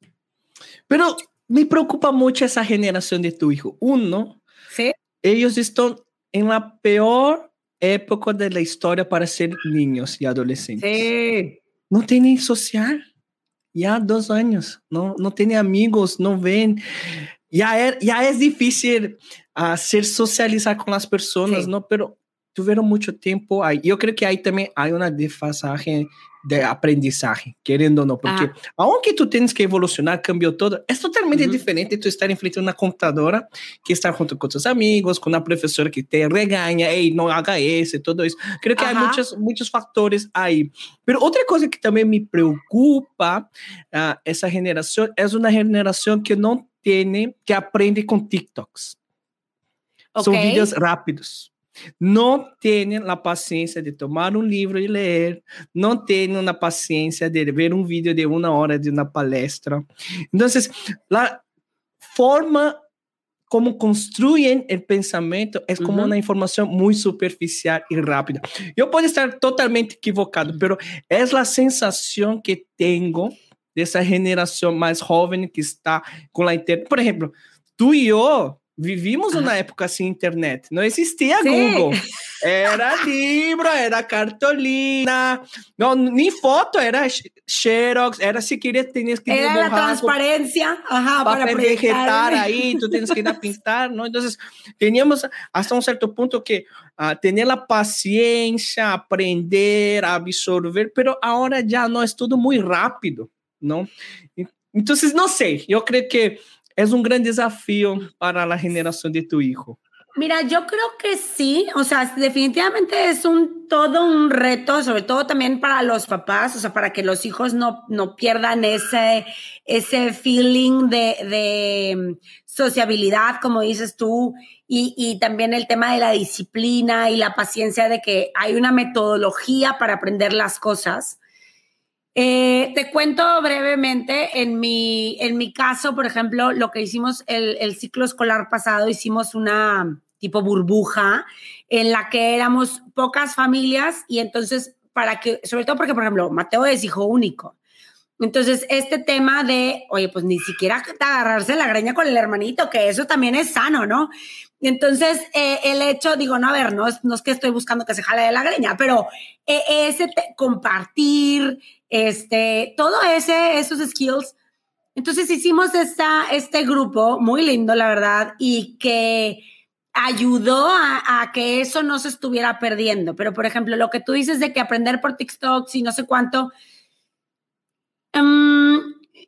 [SPEAKER 2] Pero me preocupa mucho esa generación de tu hijo. Uno,
[SPEAKER 1] ¿Sí?
[SPEAKER 2] ellos están en la peor época de la historia para ser niños y adolescentes.
[SPEAKER 1] Sí.
[SPEAKER 2] No tienen social. Ya dos años. No, no tienen amigos, no ven. Ya, es, ya es difícil hacer socializar con las personas, ¿no? Pero tuvieron mucho tiempo ahí. Yo creo que ahí también hay una desfasaje de aprendizaje, querendo ou não, porque ah. aunque tu tens que evolucionar, cambiou todo, é totalmente uhum. diferente tu estar em frente a uma computadora que estar junto com teus amigos, com uma professora que te reganha, ei, não haga isso, tudo isso. Creio que há muitos, muitos fatores aí. Mas outra coisa que também me preocupa, uh, essa geração, é uma geração que não tem, que aprende com TikToks. Okay. São vídeos rápidos. No tienen la paciencia de tomar un libro y leer, no tienen la paciencia de ver un video de una hora de una palestra. Entonces, la forma como construyen el pensamiento es como una información muy superficial y rápida. Yo puedo estar totalmente equivocado, pero es la sensación que tengo de esa generación más joven que está con la internet. Por ejemplo, tú y Vivimos uma época sem internet, não existia Sim. Google. Era livro, era cartolina, não, nem foto, era xerox, era se queria, tinhas que
[SPEAKER 1] Era a transparência, ajá, para,
[SPEAKER 2] projetar aí, tu tens que ir a pintar, não? Então, tínhamos até um certo ponto que uh, ter a paciência, aprender, absorver, pero agora já não é tudo muito rápido, não? Então, não sei, eu creio que é um grande desafio para a generação de tu hijo.
[SPEAKER 1] Mira, yo creo que sí, o sea, definitivamente es un todo un reto, sobre todo también para los papás, o sea, para que los hijos no, no pierdan ese, ese feeling de, de sociabilidad, como dices tú, y, y, también el tema de la disciplina y la paciencia de que hay una metodología para aprender las cosas. Eh, te cuento brevemente, en mi, en mi caso, por ejemplo, lo que hicimos el, el, ciclo escolar pasado, hicimos una tipo burbuja en la que éramos pocas familias y entonces para que, sobre todo porque, por ejemplo, Mateo es hijo único. Entonces, este tema de, oye, pues ni siquiera agarrarse la greña con el hermanito, que eso también es sano, ¿no? Entonces, eh, el hecho, digo, no, a ver, no es, no es que estoy buscando que se jale de la greña, pero eh, ese compartir, este, todo ese, esos skills. Entonces hicimos esta, este grupo muy lindo, la verdad, y que ayudó a, a, que eso no se estuviera perdiendo. Pero, por ejemplo, lo que tú dices de que aprender por TikTok y no sé cuánto, um,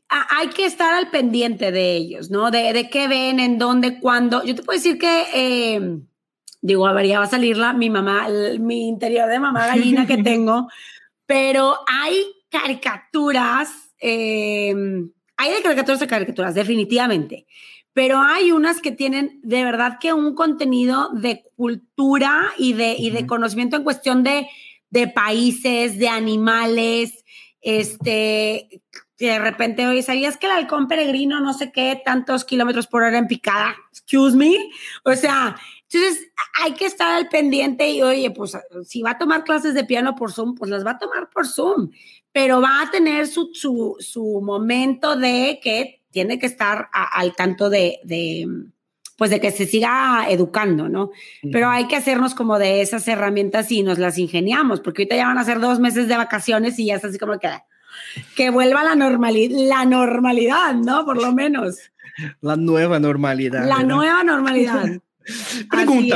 [SPEAKER 1] hay que estar al pendiente de ellos, ¿no? De, de, qué ven, en dónde, cuándo. Yo te puedo decir que, eh, digo, a ver, ya va a salir la, mi mamá, el, mi interior de mamá gallina que tengo, pero hay caricaturas, eh, hay de caricaturas a caricaturas, definitivamente, pero hay unas que tienen de verdad que un contenido de cultura y de, y de conocimiento en cuestión de, de países, de animales, este, que de repente, oye, ¿sabías que el halcón peregrino no sé qué tantos kilómetros por hora en picada? Excuse me. O sea, entonces hay que estar al pendiente y, oye, pues si va a tomar clases de piano por Zoom, pues las va a tomar por Zoom pero va a tener su, su, su momento de que tiene que estar a, al tanto de, de, pues de que se siga educando, ¿no? Pero hay que hacernos como de esas herramientas y nos las ingeniamos, porque ahorita ya van a ser dos meses de vacaciones y ya es así como que, que vuelva la, normalidad, la normalidad, ¿no? Por lo menos.
[SPEAKER 2] La nueva normalidad.
[SPEAKER 1] La ¿verdad? nueva normalidad.
[SPEAKER 2] Pregunta,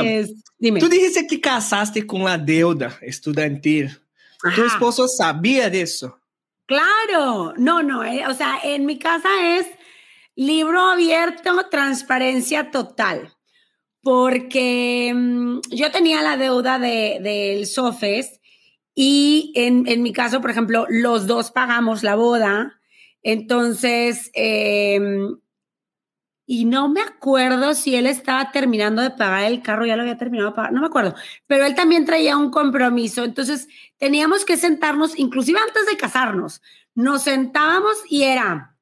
[SPEAKER 2] Dime. tú dijiste que casaste con la deuda estudiantil. Ajá. ¿Tu esposo sabía de eso?
[SPEAKER 1] Claro, no, no, eh, o sea, en mi casa es libro abierto, transparencia total, porque mmm, yo tenía la deuda del de, de SOFES y en, en, mi caso, por ejemplo, los dos pagamos la boda, entonces, eh, y no me acuerdo si él estaba terminando de pagar el carro, ya lo había terminado de pagar, no me acuerdo, pero él también traía un compromiso, entonces teníamos que sentarnos, inclusive antes de casarnos, nos sentábamos y era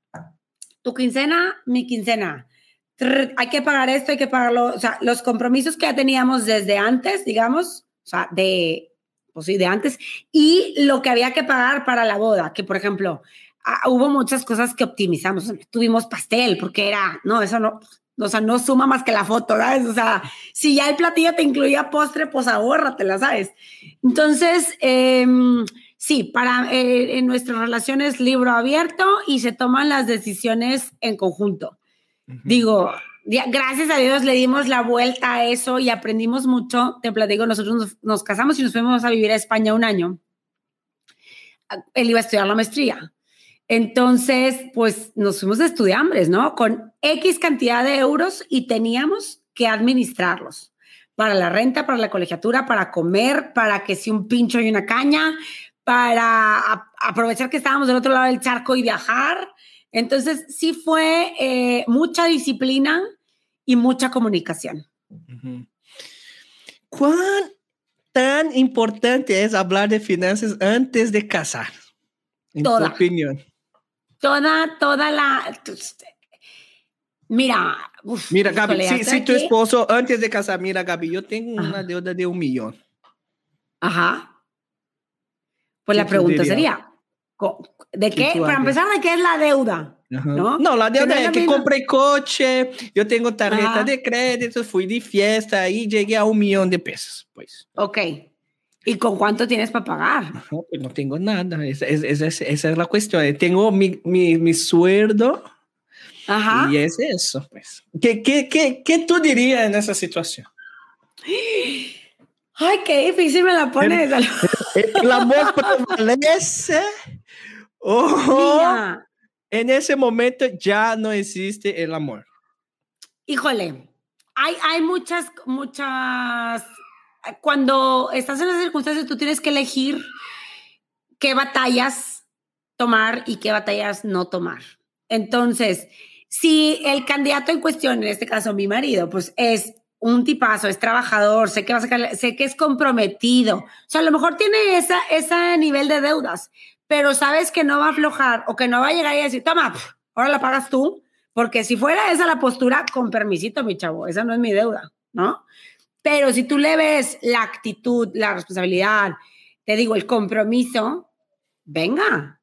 [SPEAKER 1] tu quincena, mi quincena, hay que pagar esto, hay que pagarlo, o sea, los compromisos que ya teníamos desde antes, digamos, o sea, de, pues sí, de antes, y lo que había que pagar para la boda, que por ejemplo, Ah, hubo muchas cosas que optimizamos. Tuvimos pastel, porque era, no, eso no, o sea, no suma más que la foto, ¿sabes? O sea, si ya el platillo te incluía postre, pues ahórratela, ¿sabes? Entonces, eh, sí, para eh, en nuestras relaciones libro abierto y se toman las decisiones en conjunto. Uh -huh. Digo, gracias a Dios le dimos la vuelta a eso y aprendimos mucho. Te platico, nosotros nos, nos casamos y nos fuimos a vivir a España un año. Él iba a estudiar la maestría. Entonces, pues nos fuimos de estudiambres, ¿no? Con X cantidad de euros y teníamos que administrarlos para la renta, para la colegiatura, para comer, para que si un pincho y una caña, para aprovechar que estábamos del otro lado del charco y viajar. Entonces, sí fue eh, mucha disciplina y mucha comunicación.
[SPEAKER 2] ¿Cuán tan importante es hablar de finanzas antes de casar? En
[SPEAKER 1] Toda.
[SPEAKER 2] tu opinión
[SPEAKER 1] toda, toda la... Mira,
[SPEAKER 2] uf, mira, Gaby, si, si, tu esposo antes de casar, mira, Gaby, yo tengo Ajá. una deuda de un millón.
[SPEAKER 1] Ajá. Pues la pregunta sería, ¿de qué? qué Para empezar, ¿de qué es la deuda?
[SPEAKER 2] ¿No? no, la deuda es que compré coche, yo tengo tarjeta Ajá. de crédito, fui de fiesta y llegué a un millón de pesos, pues.
[SPEAKER 1] Ok. ¿Y con cuánto tienes para pagar?
[SPEAKER 2] No, pues no tengo nada. Esa, esa, esa es la cuestión. Tengo mi, mi, mi sueldo
[SPEAKER 1] Ajá.
[SPEAKER 2] y es eso. Pues. ¿Qué, qué, qué, ¿Qué tú dirías en esa situación?
[SPEAKER 1] Ay, qué difícil me la pones.
[SPEAKER 2] El, el amor prevalece o en ese momento ya no existe el amor.
[SPEAKER 1] Híjole, hay, hay muchas, muchas, cuando estás en las circunstancias, tú tienes que elegir qué batallas tomar y qué batallas no tomar. Entonces, si el candidato en cuestión, en este caso mi marido, pues es un tipazo, es trabajador, sé que, va a sacar, sé que es comprometido, o sea, a lo mejor tiene esa, ese nivel de deudas, pero sabes que no va a aflojar o que no va a llegar y decir, toma, ahora la pagas tú, porque si fuera esa la postura, con permisito, mi chavo, esa no es mi deuda, ¿no? Pero si tú le ves la actitud, la responsabilidad, te digo, el compromiso, venga,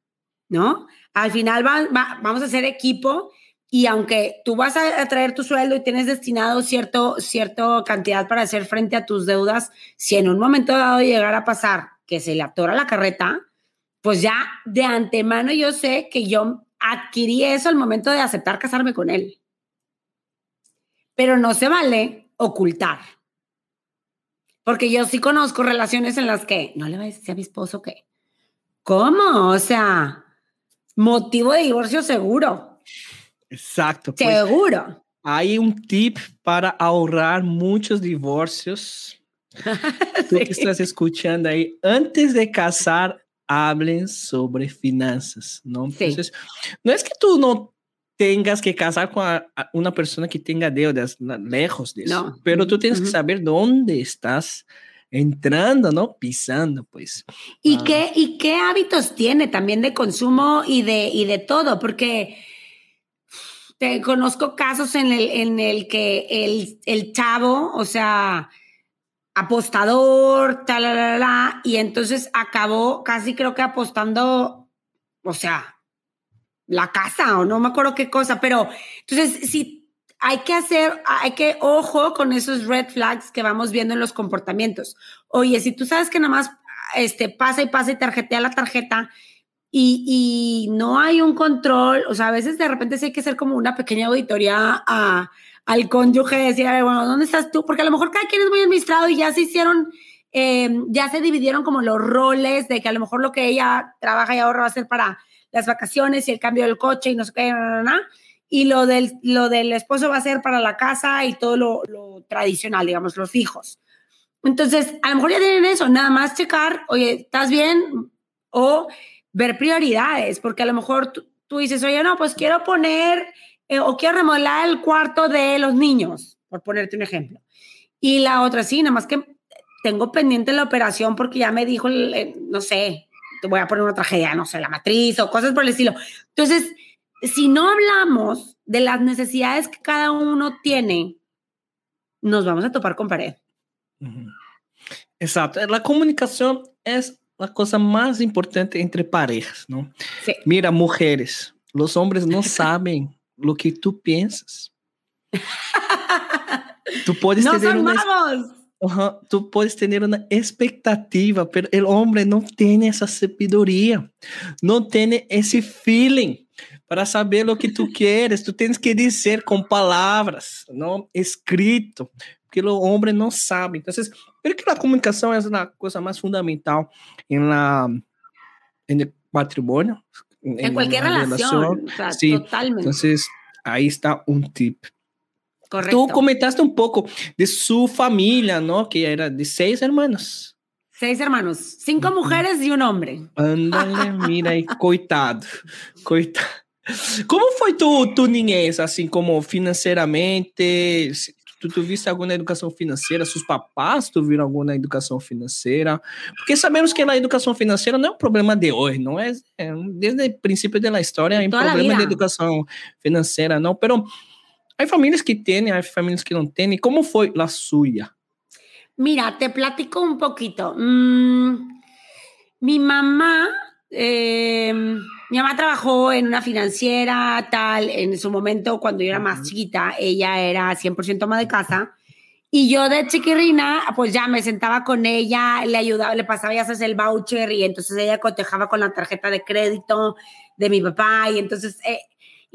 [SPEAKER 1] ¿no? Al final vamos a ser equipo y aunque tú vas a, traer tu sueldo y tienes destinado cierto, cierta cantidad para hacer frente a tus deudas, si en un momento dado llegara a pasar que se le atora la carreta, pues ya de antemano yo sé que yo adquirí eso al momento de aceptar casarme con él. Pero no se vale ocultar. Porque yo sí conozco relaciones en las que no le va a decir a mi esposo que, ¿cómo? O sea, motivo de divorcio seguro.
[SPEAKER 2] Exacto.
[SPEAKER 1] Pues, seguro.
[SPEAKER 2] Hay un tip para ahorrar muchos divorcios. Tú que estás escuchando ahí, antes de casar, hablen sobre finanzas, ¿no? Entonces, no es que tú no tengas que casar con una persona que tenga deudas, lejos de eso. Pero tú tienes que saber dónde estás entrando, ¿no? Pisando, pues.
[SPEAKER 1] ¿Y, ah. qué, ¿Y qué hábitos tiene también de consumo y de, y de todo? Porque te conozco casos en el, en el que el, el chavo, o sea, apostador, tal, y entonces acabó casi creo que apostando, o sea, la casa o no me acuerdo qué cosa, pero entonces si hay que hacer, hay que ojo con esos red flags que vamos viendo en los comportamientos. Oye, si tú sabes que nada más este, pasa y pasa y tarjetea la tarjeta y, y, no hay un control, o sea, a veces de repente sí hay que hacer como una pequeña auditoría a, al cónyuge, decir, a ver, bueno, ¿dónde estás tú? Porque a lo mejor cada quien es muy administrado y ya se hicieron, eh, ya se dividieron como los roles de que a lo mejor lo que ella trabaja y ahorra va a ser para las vacaciones y el cambio del coche y no sé qué, y lo del, lo del esposo va a ser para la casa y todo lo, tradicional, digamos, los hijos. Entonces, a lo mejor ya tienen eso, nada más checar, oye, ¿estás bien? O ver prioridades, porque a lo mejor tú, dices, oye, no, pues quiero poner eh, o quiero remodelar el cuarto de los niños, por ponerte un ejemplo. Y la otra, sí, nada más que tengo pendiente la operación porque ya me dijo, no sé, te voy a poner una tragedia, no sé, la matriz o cosas por el estilo. Entonces, si no hablamos de las necesidades que cada uno tiene, nos vamos a topar con pared.
[SPEAKER 2] Exacto. La comunicación es la cosa más importante entre parejas, ¿no? Sí. Mira, mujeres, los hombres no saben lo que tú piensas.
[SPEAKER 1] tú puedes no tener una
[SPEAKER 2] tú puedes tener una expectativa, pero el hombre no tiene esa sabiduría, no tiene ese feeling para saber lo que tú quieres. Tú tienes que decir con palabras, no escrito, porque el hombre no sabe. Entonces, creo que la comunicación es la cosa más fundamental en la en el matrimonio.
[SPEAKER 1] En, cualquier relación, sí. totalmente.
[SPEAKER 2] Entonces, ahí está un tip. Tú comentaste un poco de su familia, ¿no? Que era de seis hermanos.
[SPEAKER 1] Seis hermanos, cinco mujeres y un hombre.
[SPEAKER 2] Ándale, mira aí, coitado, coitado. Como foi tu, tu niñez, assim, como financeiramente? Tu tuviste alguma educação financeira? Seus papás tiveram alguma educação financeira? Porque sabemos que a educação financeira não é um problema de hoje, não é, é desde o princípio da história é um problema de educação financeira, não. Pero hay familias que tienen, hay familias que no tienen. ¿Cómo fue la suya?
[SPEAKER 1] Mira, te platico un poquito. Mm, mi mamá, em, mi mamá trabajó en una financiera, tal, en su momento, cuando yo era más chiquita, ella era 100% ama de casa. Y yo de chiquirrina, pues ya me sentaba con ella, le ayudaba, le pasaba ya el voucher y entonces ella cotejaba con la tarjeta de crédito de mi papá y entonces eh,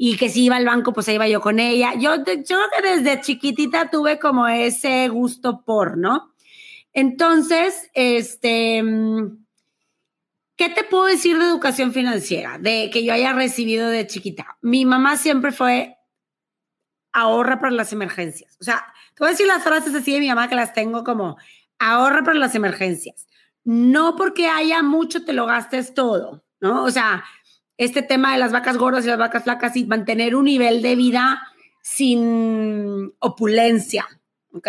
[SPEAKER 1] y que si iba al banco, pues ahí iba yo con ella. Yo, yo creo que desde chiquitita tuve como ese gusto por, ¿no? Entonces, este, ¿qué te puedo decir de educación financiera? De que yo haya recibido de chiquita. Mi mamá siempre fue ahorra para las emergencias. O sea, te voy a decir las frases así de mi mamá que las tengo como ahorra para las emergencias. No porque haya mucho te lo gastes todo, ¿no? O sea, este tema de las vacas gordas y las vacas flacas y mantener un nivel de vida sin opulencia, ¿ok?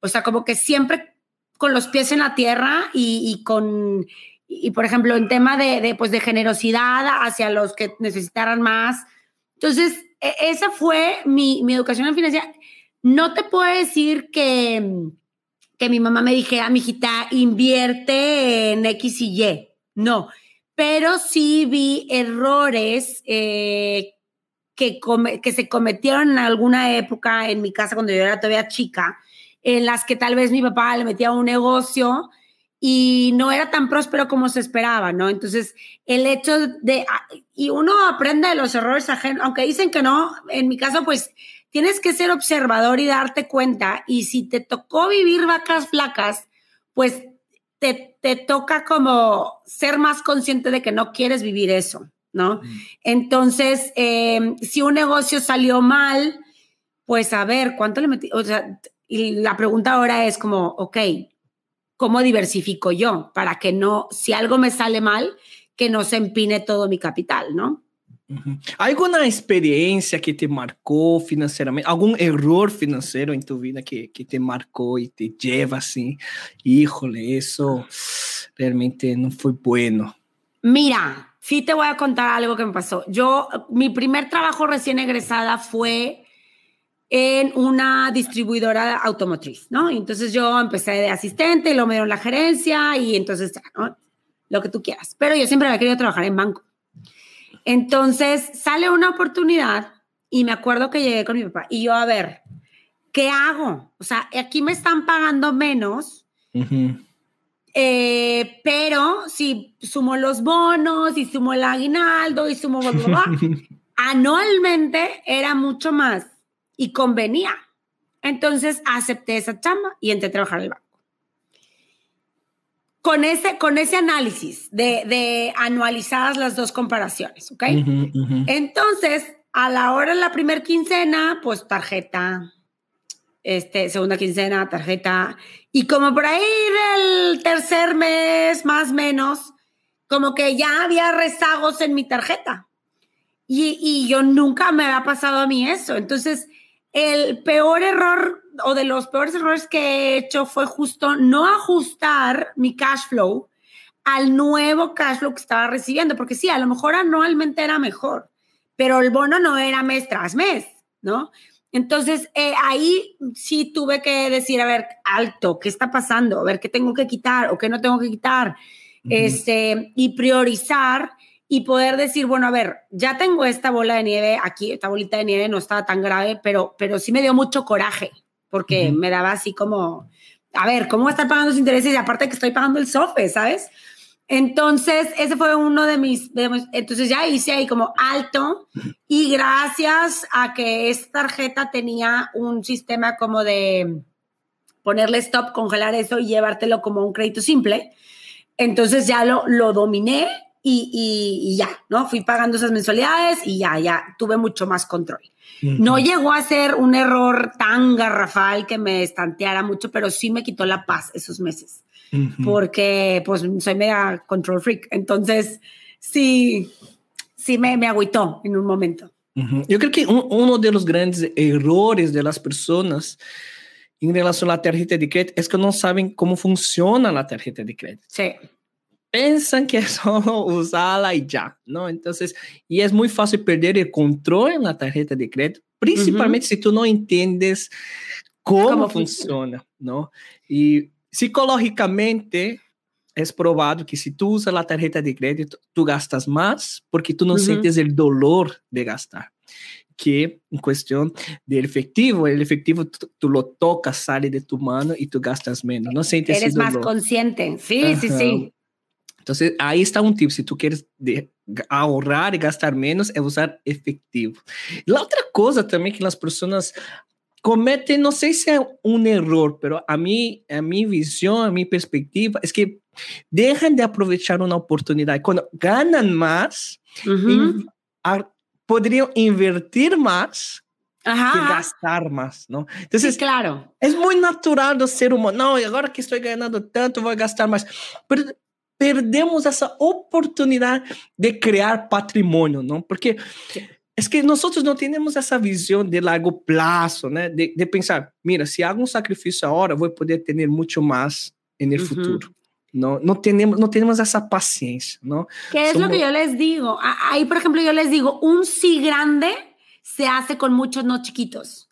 [SPEAKER 1] O sea, como que siempre con los pies en la tierra y, con, y por ejemplo, en tema de, pues de generosidad hacia los que necesitaran más. Entonces, e, esa fue mi, mi educación en financiera. No te puedo decir que, que mi mamá me dijera, mi hijita, invierte en X y Y. No, pero sí vi errores eh, que, que se cometieron en alguna época en mi casa cuando yo era todavía chica, en las que tal vez mi papá le metía un negocio y no era tan próspero como se esperaba, ¿no? Entonces, el hecho de, ah, y uno aprende de los errores ajenos, aunque dicen que no, en mi caso, pues tienes que ser observador y darte cuenta, y si te tocó vivir vacas flacas, pues te, te toca como ser más consciente de que no quieres vivir eso, ¿no? Mm. Entonces, em, si un negocio salió mal, pues a ver, ¿cuánto le metí? O sea, y la pregunta ahora es como, ok, ¿cómo diversifico yo? Para que no, si algo me sale mal, que no se empine todo mi capital, ¿no?
[SPEAKER 2] ¿Alguna experiencia que te marcó financieramente? ¿Algún error financiero en tu vida que, que te marcó y te lleva así? Híjole, eso realmente no fue bueno.
[SPEAKER 1] Mira, sí te voy a contar algo que me pasó. Yo, mi primer trabajo recién egresada fue en una distribuidora automotriz, ¿no? Entonces yo empecé de asistente, y luego me la gerencia y entonces, ¿no? Lo que tú quieras. Pero yo siempre había querido trabajar en banco. Entonces sale una oportunidad y me acuerdo que llegué con mi papá y yo, a ver, ¿qué hago? O sea, aquí me están pagando menos. Eh, pero si sumo los bonos y sumo el aguinaldo y sumo anualmente era mucho más y convenía. Entonces acepté esa chamba y entré a trabajar en el banco. Con ese, con ese análisis de, de anualizadas las dos comparaciones, ¿ok? Entonces, a la hora de la primer quincena, pues tarjeta, este, segunda quincena, tarjeta. Y como por ahí del tercer mes, más o menos, como que ya había rezagos en mi tarjeta. Y, y, yo nunca me había pasado a mí eso. Entonces, el peor error o de los peores errores que he hecho fue justo no ajustar mi cash flow al nuevo cash flow que estaba recibiendo, porque sí, a lo mejor anualmente era mejor, pero el bono no era mes tras mes, ¿no? Entonces, eh, ahí sí tuve que decir, a ver, alto, ¿qué está pasando? A ver, ¿qué tengo que quitar o qué no tengo que quitar? este, y priorizar y poder decir, bueno, a ver, ya tengo esta bola de nieve aquí, esta bolita de nieve no estaba tan grave, pero, pero sí me dio mucho coraje, porque me daba así como, a ver, ¿cómo voy a estar pagando los intereses y aparte que estoy pagando el SOFE, ¿sabes? Entonces, ese fue uno de mis, entonces ya hice ahí como alto y gracias a que esta tarjeta tenía un sistema como de ponerle stop, congelar eso y llevártelo como un crédito simple, entonces ya lo, lo dominé y, y, ya, ¿no? Fui pagando esas mensualidades y ya, ya tuve mucho más control. No llegó a ser un error tan garrafal que me estanteara mucho, pero sí me quitó la paz esos meses porque pues soy mega control freak. Entonces, sí, sí me, me agüitó en un momento.
[SPEAKER 2] Yo creo que uno de los grandes errores de las personas en relación a la tarjeta de crédito es que no saben cómo funciona la tarjeta de crédito.
[SPEAKER 1] Sí.
[SPEAKER 2] Piensan que es solo usarla y ya, ¿no? Entonces, y es muy fácil perder el control en la tarjeta de crédito, principalmente si tú no entiendes cómo, ¿Cómo funciona, funciona, ¿no? Y psicológicamente es probado que si tú usas la tarjeta de crédito, tú gastas más porque tú no sientes el dolor de gastar que en cuestión del efectivo. El efectivo tú, lo tocas, sale de tu mano y tú gastas menos. No sientes
[SPEAKER 1] Eres más consciente. Sí, sí, sí.
[SPEAKER 2] Entonces, ahí está un tip. Si tú quieres ahorrar y gastar menos, es usar efectivo. La otra cosa también que las personas comete, no sé si es un error, pero a mí, a mi visión, a mi perspectiva, es que dejan de aprovechar una oportunidad. Cuando ganan más, podrían invertir más que gastar más, ¿no?
[SPEAKER 1] Entonces, claro.
[SPEAKER 2] Es muy natural del ser humano, no, y ahora que estoy ganando tanto, voy a gastar. Pero perdemos esa oportunidad de crear patrimonio, ¿no? Porque es que nosotros no tenemos esa visión de largo plazo, ¿no? De, de pensar, mira, si hago un sacrificio ahora, voy a poder tener mucho más en el uh -huh. futuro. No, no, tenemos, no tenemos esa paciencia, ¿no?
[SPEAKER 1] ¿Qué es Somos... lo que yo les digo? Ahí, por ejemplo, yo les digo, un sí grande se hace con muchos no chiquitos.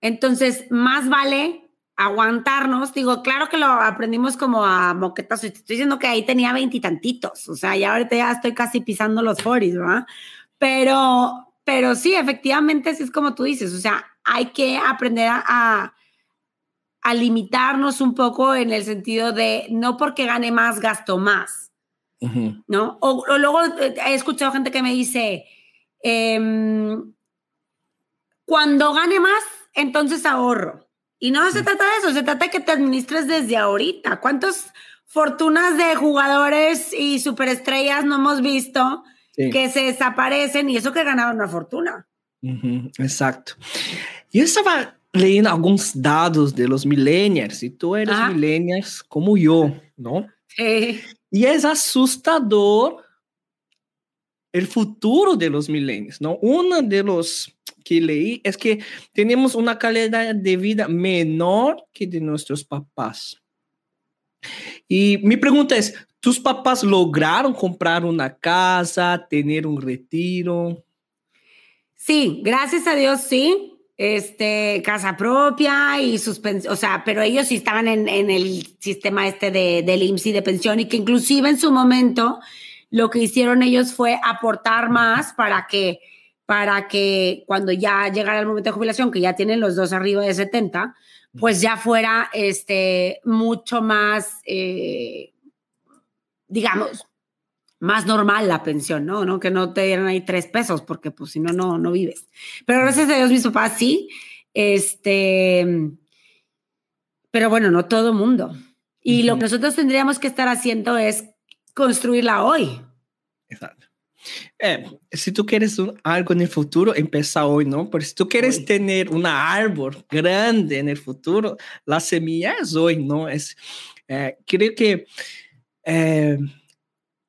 [SPEAKER 1] Entonces, más vale aguantarnos. Digo, claro que lo aprendimos como a moquetas. Estoy diciendo que ahí tenía veintitantitos. O sea, ya ahorita ya estoy casi pisando los foris, ¿verdad? Pero, pero sí, efectivamente, sí es como tú dices. O sea, hay que aprender a, a, a limitarnos un poco en el sentido de no porque gane más, gasto más. Uh -huh. ¿No? O, o, luego eh, he escuchado gente que me dice, eh, cuando gane más, entonces ahorro. Y no se trata de eso, se trata de que te administres desde ahorita. ¿Cuántas fortunas de jugadores y superestrellas no hemos visto sí. que se desaparecen y eso que ganaban una fortuna?
[SPEAKER 2] Uh -huh, exacto. Yo estaba leyendo algunos datos de los millennials y tú eres Ajá. millennials como yo, ¿no?
[SPEAKER 1] Sí.
[SPEAKER 2] Y es asustador el futuro de los millennials, ¿no? Uno de los que leí es que tenemos una calidad de vida menor que de nuestros papás. Y mi pregunta es, ¿tus papás lograron comprar una casa, tener un retiro?
[SPEAKER 1] Sí, gracias a Dios, sí. Este, casa propia y sus o sea, pero ellos sí estaban en, en el sistema este de, del IMSS y de pensión y que inclusive en su momento lo que hicieron ellos fue aportar más para que para que cuando ya llegara el momento de jubilación, que ya tienen los dos arriba de 70, pues ya fuera este, mucho más, eh, digamos, más normal la pensión, ¿no? ¿no? Que no te dieran ahí tres pesos, porque pues si no, no, no vives. Pero gracias a Dios mis papás sí, este, pero bueno, no todo mundo. Y uh -huh. lo que nosotros tendríamos que estar haciendo es construirla hoy.
[SPEAKER 2] Exacto. Eh, si tú quieres un, algo en el futuro, empieza hoy, ¿no? Pero si tú quieres hoy. tener una árbol grande en el futuro, la semilla es hoy, ¿no? Es, eh, creo que eh,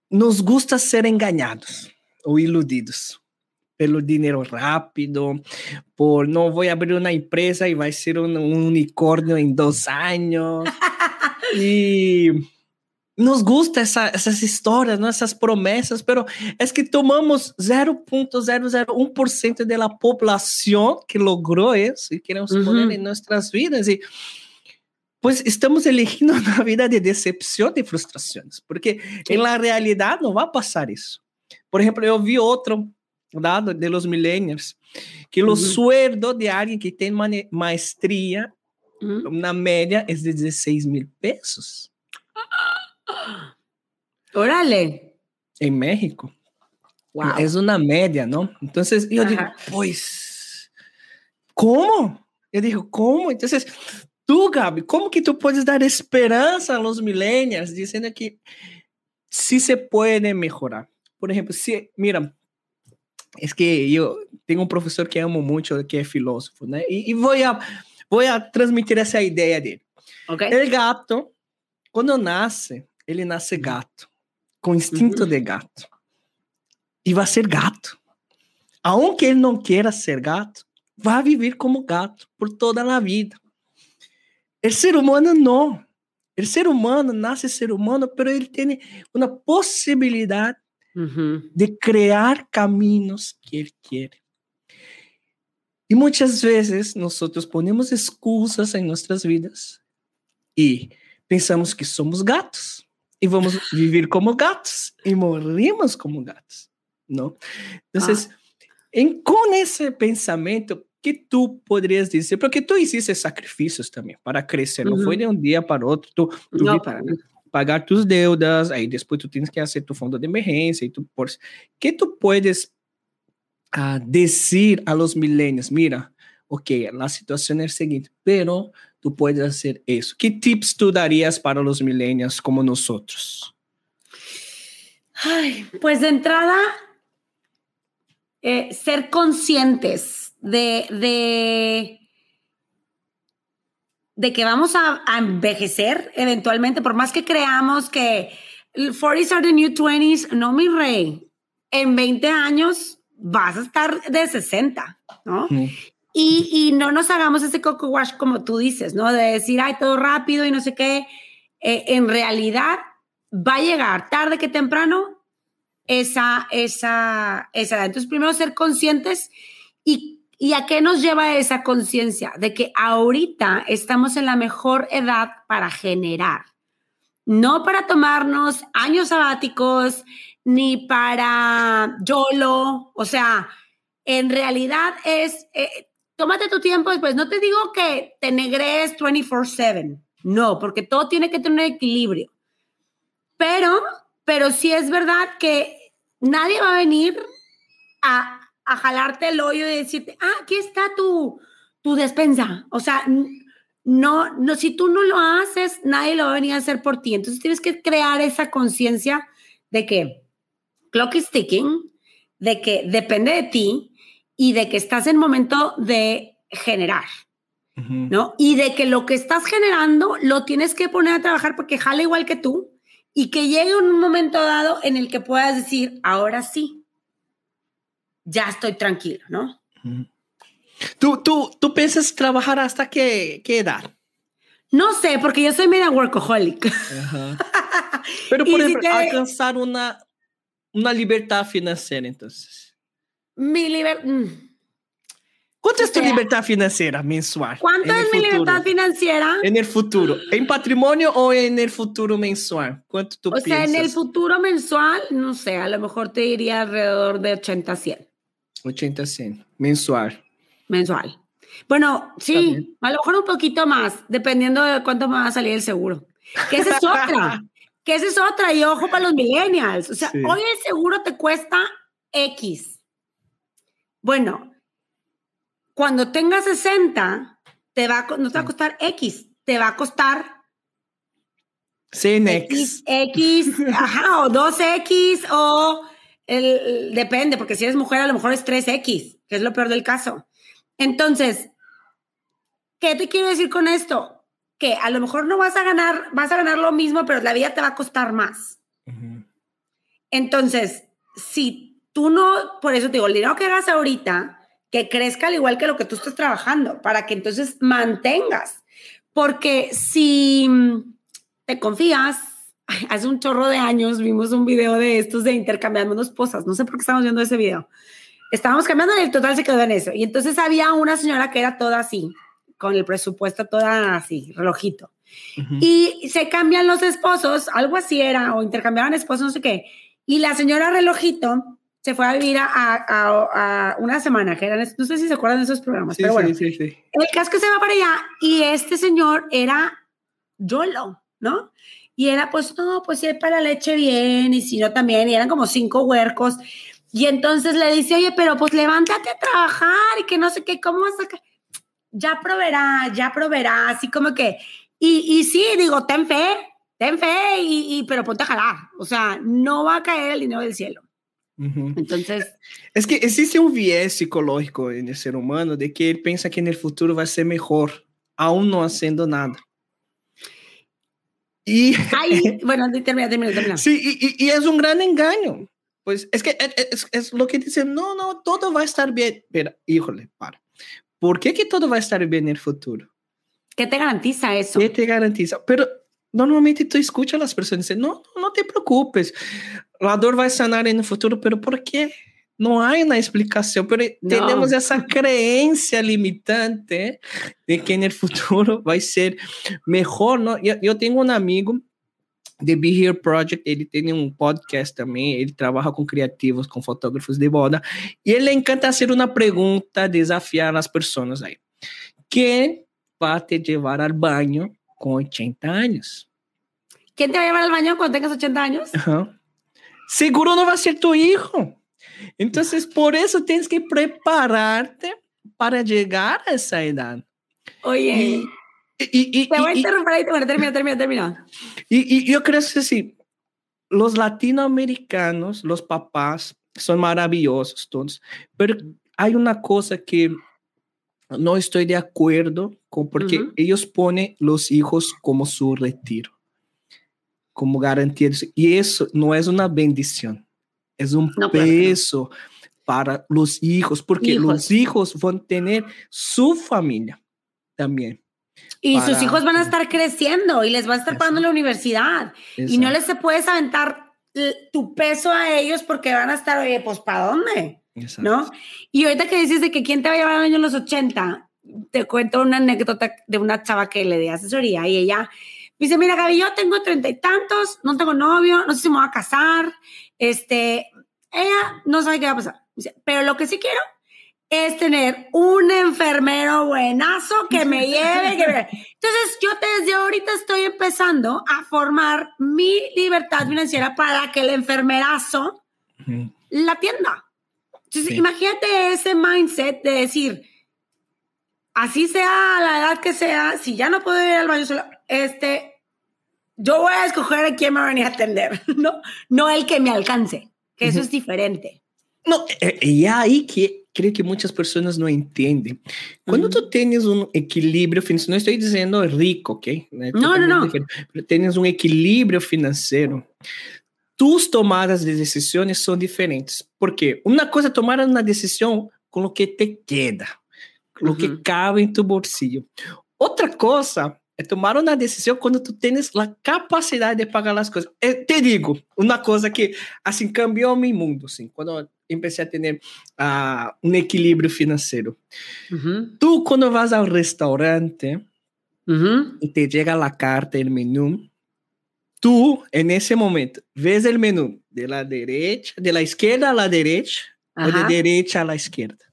[SPEAKER 2] nos gusta ser engañados o iludidos pelo dinero rápido, por no voy a abrir una empresa y va a ser un, un unicornio en dos años. y nos gusta essa, essas histórias, ¿no? essas promessas, pero é que tomamos 0.001% da população que logrou isso e queremos uh -huh. poner em nossas vidas e pues estamos eligindo uma vida de decepção e frustrações, porque em la realidade não vai passar isso. Por exemplo, eu vi outro dado de los millennials, que o sueldo de alguém que tem maestria, na média, é de 16 mil pesos.
[SPEAKER 1] Órale.
[SPEAKER 2] En México. Wow. Es una media, ¿no? Entonces yo Ajá. digo, pues, ¿cómo? Yo digo, ¿cómo? Entonces, tú, Gabi, ¿cómo que tú puedes dar esperanza a los millennials diciendo que sí se puede mejorar? Por ejemplo, si, mira, es que yo tengo un profesor que amo mucho, que es filósofo, ¿no? Y, y voy, a, voy a transmitir esa idea de él.
[SPEAKER 1] Okay.
[SPEAKER 2] El gato, cuando nace, ele nasce gato, com instinto uhum. de gato. E vai ser gato. Aunque ele não queira ser gato, vai viver como gato por toda a vida. O ser humano não. O ser humano nasce ser humano, mas ele tem uma possibilidade uhum. de criar caminhos que ele quer. E muitas vezes nós ponemos excusas em nossas vidas e pensamos que somos gatos y vamos a vivir como gatos y morimos como gatos, ¿no? Entonces, ah. en, con ese pensamiento, ¿qué tú podrías decir? Porque tú hiciste sacrificios también para crecer, uh -huh. no fue de un día para otro, tú, tú
[SPEAKER 1] no, para
[SPEAKER 2] pagar tus deudas, ahí después tú tienes que hacer tu fondo de emergencia y tú, por, ¿qué tú puedes uh, decir a los milenios? Mira, ok, la situación es la siguiente, pero tú puedes hacer eso. ¿Qué tips tú darías para los millennials como nosotros?
[SPEAKER 1] Ay, pues de entrada, eh, ser conscientes de, de, de que vamos a, a envejecer eventualmente, por más que creamos que 40s are the new 20s, no, mi rey, en 20 años vas a estar de 60, ¿no? Y, y, no nos hagamos ese coco wash como tú dices, ¿no? De decir, ay, todo rápido y no sé qué. Eh, en realidad va a llegar tarde que temprano esa, esa, esa edad. Entonces, primero ser conscientes y, y a qué nos lleva esa conciencia de que ahorita estamos en la mejor edad para generar, no para tomarnos años sabáticos, ni para YOLO, o sea, en realidad es, eh, tómate tu tiempo después, no te digo que te negres 24/7, no, porque todo tiene que tener equilibrio, pero, pero sí es verdad que nadie va a venir a, a jalarte el hoyo y decirte, ah, aquí está tu, tu despensa, o sea, no, no, si tú no lo haces, nadie lo va a venir a hacer por ti. Entonces tienes que crear esa conciencia de que clock is ticking, de que depende de ti y de que estás en momento de generar, ¿no? Y de que lo que estás generando lo tienes que poner a trabajar porque jala igual que tú y que llegue un momento dado en el que puedas decir, ahora sí, ya estoy tranquilo, ¿no?
[SPEAKER 2] ¿Tú, tú, tú piensas trabajar hasta qué, qué edad?
[SPEAKER 1] No sé, porque yo soy media workaholic.
[SPEAKER 2] Pero por ejemplo, si te... alcanzar una, una libertad financiera, entonces.
[SPEAKER 1] Mi libertad. Mm.
[SPEAKER 2] ¿Cuánto o es tu libertad financiera mensual?
[SPEAKER 1] ¿Cuánto es mi libertad financiera?
[SPEAKER 2] En el futuro. ¿En patrimonio o en el futuro mensual? ¿Cuánto tú
[SPEAKER 1] o
[SPEAKER 2] piensas?
[SPEAKER 1] sea, en el futuro mensual, no sé, a lo mejor te diría alrededor de 80 a 100.
[SPEAKER 2] 80 a 100. Mensual.
[SPEAKER 1] Mensual. Bueno, sí, a lo mejor un poquito más, dependiendo de cuánto me va a salir el seguro. Que esa es otra. que esa es otra. Y ojo para los millennials. O sea, sí. hoy el seguro te cuesta X. Bueno, cuando tengas 60, te va, no te va a costar X, te va a costar
[SPEAKER 2] 100X.
[SPEAKER 1] X, X ajá, o 2X, o el, depende, porque si eres mujer a lo mejor es 3X, que es lo peor del caso. Entonces, ¿qué te quiero decir con esto? Que a lo mejor no vas a ganar, vas a ganar lo mismo, pero la vida te va a costar más. Uh -huh. Entonces, si tú no, por eso te digo, el dinero que hagas ahorita, que crezca al igual que lo que tú estás trabajando, para que entonces mantengas. Porque si te confías, hace un chorro de años vimos un video de estos de intercambiando esposas, no sé por qué estamos viendo ese video. Estábamos cambiando y el total se quedó en eso. Y entonces había una señora que era toda así, con el presupuesto toda así, relojito. Uh -huh. Y se cambian los esposos, algo así era, o intercambiaban esposos, no sé qué. Y la señora relojito se fue a vivir a, a, a, una semana, que eran, no sé si se acuerdan de esos programas,
[SPEAKER 2] sí,
[SPEAKER 1] pero bueno,
[SPEAKER 2] sí, sí,
[SPEAKER 1] el caso que se va para allá y este señor era YOLO, ¿no? Y era, pues, no, pues si hay para leche bien, y si no también, y eran como cinco huercos. Y entonces le dice, oye, pero pues levántate a trabajar y que no sé qué, ¿cómo vas a...? Ya proveerá, ya proveerá, así como que... Y, y sí, digo, ten fe, ten fe, y, y, pero ponte a jalar. O sea, no va a caer el dinero del cielo.
[SPEAKER 2] Uhum.
[SPEAKER 1] Entonces,
[SPEAKER 2] es que existe um viés psicológico no ser humano de que ele pensa que no futuro vai ser melhor, aún não haciendo nada.
[SPEAKER 1] Y, Ay, bueno, termina, termina, termina.
[SPEAKER 2] Sí, y, y, es un gran engaño. Pues es que es, es, lo que dicen, no, no, todo va a estar bien. Pero, híjole, para. ¿Por qué que todo va a estar bien en el futuro?
[SPEAKER 1] ¿Qué te garantiza eso?
[SPEAKER 2] ¿Qué te garantiza? Pero normalmente tú escuchas a las personas dicen, no, no te preocupes, la dor va a sanar en el futuro, pero ¿por qué? No hay una explicación, pero no. tenemos esa creencia limitante de que en el futuro va a ser mejor, ¿no? Yo, yo tengo un amigo de Be Here Project, ele tem um podcast também, ele trabalha com criativos, com fotógrafos de boda, e ele encanta fazer uma pergunta, desafiar as pessoas aí. Quem vai te levar ao banho com 80 anos?
[SPEAKER 1] Quem te vai levar ao banho quando tenhas 80 anos?
[SPEAKER 2] Uh -huh. Seguro não vai ser tu hijo. Então, por isso tens que prepararte para chegar a essa idade.
[SPEAKER 1] Oye,
[SPEAKER 2] y, y, y,
[SPEAKER 1] te voy a interrumpir ahí, bueno, termina, termina, termina.
[SPEAKER 2] Y, yo creo que sí, los latinoamericanos, los papás, son maravillosos todos, pero hay una cosa que no estoy de acuerdo con porque ellos ponen los hijos como su retiro, como garantía. Y eso no es una bendición, es un
[SPEAKER 1] No, claro que no.
[SPEAKER 2] peso para los hijos, porque
[SPEAKER 1] Hijos.
[SPEAKER 2] los hijos van a tener su familia también.
[SPEAKER 1] Y sus hijos van a estar creciendo y les va a estar pagando la universidad. Y no les se puedes aventar tu peso a ellos porque van a estar, oye, pues ¿para dónde?
[SPEAKER 2] Exacto.
[SPEAKER 1] ¿No? Y ahorita que dices de que quién te va a llevar al año en los 80, te cuento una anécdota de una chava que le di asesoría y ella me dice, mira Gaby, yo tengo treinta y tantos, no tengo novio, no sé si me voy a casar, este, ella no sabe qué va a pasar. Dice, pero lo que sí quiero es tener un enfermero buenazo que me lleve. que me-". Entonces, yo desde ahorita estoy empezando a formar mi libertad financiera para que el enfermerazo la atienda. Entonces,
[SPEAKER 2] Sí.
[SPEAKER 1] imagínate ese mindset de decir, así sea la edad que sea, si ya no puedo ir al baño solo, este, yo voy a escoger a quién me va a venir a atender, ¿no? No el que me alcance, que eso
[SPEAKER 2] Ujú.
[SPEAKER 1] es diferente.
[SPEAKER 2] No, eh, y ahí que creo que muchas personas no entienden. Cuando
[SPEAKER 1] Ujú.
[SPEAKER 2] tú tienes un equilibrio financiero, no estoy diciendo rico, ¿ok?
[SPEAKER 1] No, no, no.
[SPEAKER 2] Pero tienes un equilibrio financiero. Tus tomadas de decisiones son diferentes. Porque una cosa es tomar una decisión con lo que te queda, con lo que
[SPEAKER 1] Ujú.
[SPEAKER 2] cabe en tu bolsillo. Otra cosa es tomar una decisión cuando tú tienes la capacidad de pagar las cosas. Eh, te digo, una cosa que así cambió mi mundo, assim, cuando empecé a tener ah, un equilibrio financiero.
[SPEAKER 1] Ujú,
[SPEAKER 2] Tú cuando vas al restaurante
[SPEAKER 1] ujú.
[SPEAKER 2] y te llega la carta, el menú, tú en ese momento ves el menú de la derecha, de la izquierda a la derecha o de derecha a la izquierda.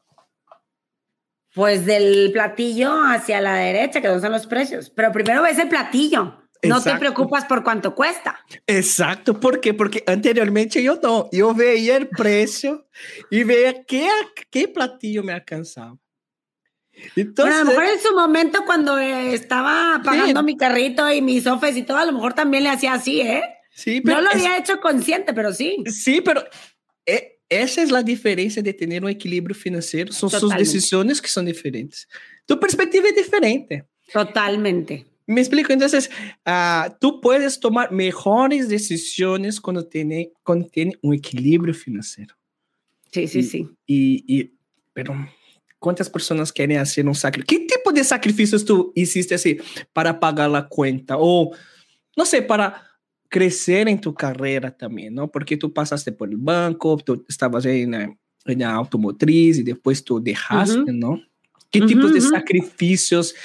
[SPEAKER 1] Pues del platillo hacia la derecha, que no son los precios. Pero primero ves el platillo. No te preocupas por cuánto cuesta.
[SPEAKER 2] Exacto, ¿por qué? Porque anteriormente yo no, yo veía el precio y veía qué, qué platillo me alcanzaba. Entonces,
[SPEAKER 1] bueno, a lo mejor en su momento cuando eh, estaba pagando mi carrito y mis sofes y todo, a lo mejor también le hacía así, ¿eh?
[SPEAKER 2] sí, pero
[SPEAKER 1] No lo
[SPEAKER 2] es-
[SPEAKER 1] había hecho consciente, pero sí.
[SPEAKER 2] Sí, pero eh, esa es la diferencia de tener un equilibrio financiero. Son sus
[SPEAKER 1] Totalmente.
[SPEAKER 2] decisiones que son diferentes. Tu perspectiva es diferente.
[SPEAKER 1] Totalmente.
[SPEAKER 2] Me explico. Entonces, ah, tú puedes tomar mejores decisiones cuando tiene, cuando tiene un equilibrio financiero.
[SPEAKER 1] Sí, sí,
[SPEAKER 2] Y-
[SPEAKER 1] sí.
[SPEAKER 2] Y, y- pero, ¿cuántas personas quieren hacer un sacrificio? ¿Qué tipo de sacrificios tú hiciste así para pagar la cuenta? O, no sé, para crecer en tu carrera también, ¿no? Porque tú pasaste por el banco, tú estabas en la, en la automotriz y después tú dejaste. ¿no? ¿Qué
[SPEAKER 1] Ujú,
[SPEAKER 2] tipos de
[SPEAKER 1] ujú.
[SPEAKER 2] sacrificios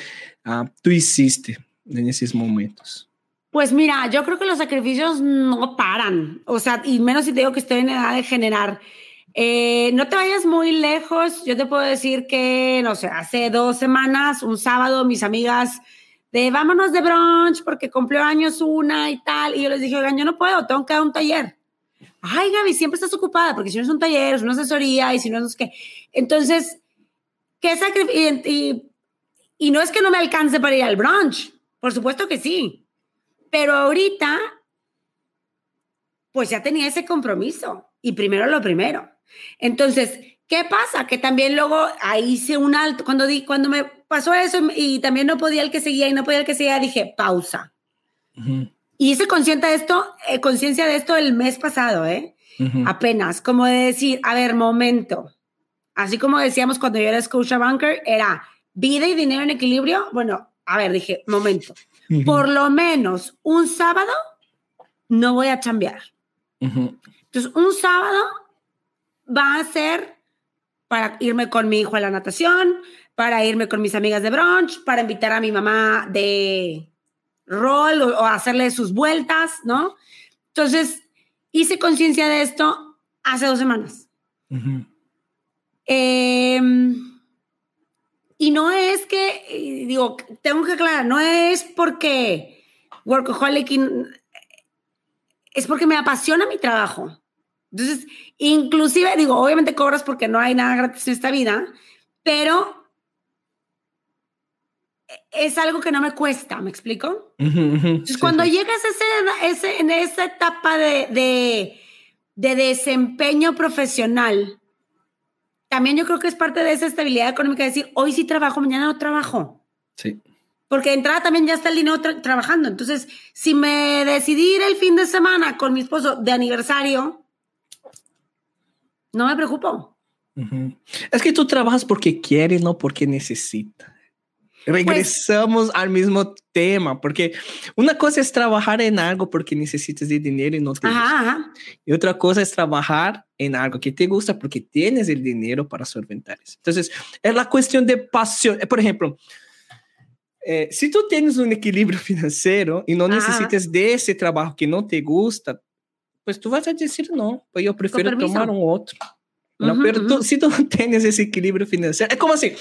[SPEAKER 2] ah, tú hiciste en esos momentos?
[SPEAKER 1] Pues mira, yo creo que los sacrificios no paran. O sea, y menos si te digo que estoy en edad de generar. Eh, no te vayas muy lejos. Yo te puedo decir que, no sé, hace dos semanas, un sábado, mis amigas de vámonos de brunch porque cumplió años una y tal. Y yo les dije, oigan, yo no puedo, tengo que dar un taller. Ay, Gaby, siempre estás ocupada porque si no es un taller, es una asesoría y si no es qué. Entonces, ¿qué sacrificio? Y, y no es que no me alcance para ir al brunch, por supuesto que sí. Pero ahorita, pues ya tenía ese compromiso y primero lo primero. Entonces, ¿qué pasa? Que también luego ahí hice un alto. Cuando, di, cuando me pasó eso y, y también no podía el que seguía y no podía el que seguía, dije, pausa. Y hice consciente de esto, eh, conciencia de esto el mes pasado, ¿eh? Apenas, como de decir, a ver, momento. Así como decíamos cuando yo era Scotia Banker, era vida y dinero en equilibrio. Bueno, a ver, dije, momento. Por lo menos un sábado no voy a chambear.
[SPEAKER 2] ujú.
[SPEAKER 1] Entonces, un sábado va a ser para irme con mi hijo a la natación, para irme con mis amigas de brunch, para invitar a mi mamá de rol o, o hacerle sus vueltas, ¿no? Entonces, hice conciencia de esto hace dos semanas.
[SPEAKER 2] Ujú.
[SPEAKER 1] Eh, y no es que, y digo, tengo que aclarar, no es porque workaholic, es porque me apasiona mi trabajo. Entonces, inclusive, digo, obviamente cobras porque no hay nada gratis en esta vida, pero es algo que no me cuesta, ¿me explico? Entonces,
[SPEAKER 2] Sí,
[SPEAKER 1] cuando
[SPEAKER 2] sí.
[SPEAKER 1] llegas a ese, ese- en esa etapa de, de, de desempeño profesional, también yo creo que es parte de esa estabilidad económica, decir, hoy sí trabajo, mañana no trabajo.
[SPEAKER 2] Sí.
[SPEAKER 1] Porque de entrada también ya está el dinero tra- trabajando. Entonces, si me decidí ir el fin de semana con mi esposo de aniversario, no me preocupo.
[SPEAKER 2] Es que tú trabajas porque quieres, no porque necesitas. Regresamos al mismo tema, porque una cosa es trabajar en algo porque necesitas de dinero y no te gusta.
[SPEAKER 1] Ajá, ajá.
[SPEAKER 2] Y otra cosa es trabajar en algo que te gusta porque tienes el dinero para solventar eso. Entonces, es la cuestión de pasión. Eh, Por ejemplo, eh, si tú tienes un equilibrio financiero y no
[SPEAKER 1] Ajá.
[SPEAKER 2] necesitas de ese trabajo que no te gusta, pues tú vas a decir no, pues yo prefiero
[SPEAKER 1] permiso.
[SPEAKER 2] tomar un otro. No,
[SPEAKER 1] Ujú,
[SPEAKER 2] pero tú-
[SPEAKER 1] ujú.
[SPEAKER 2] si tú no tienes ese equilibrio financiero, es como así.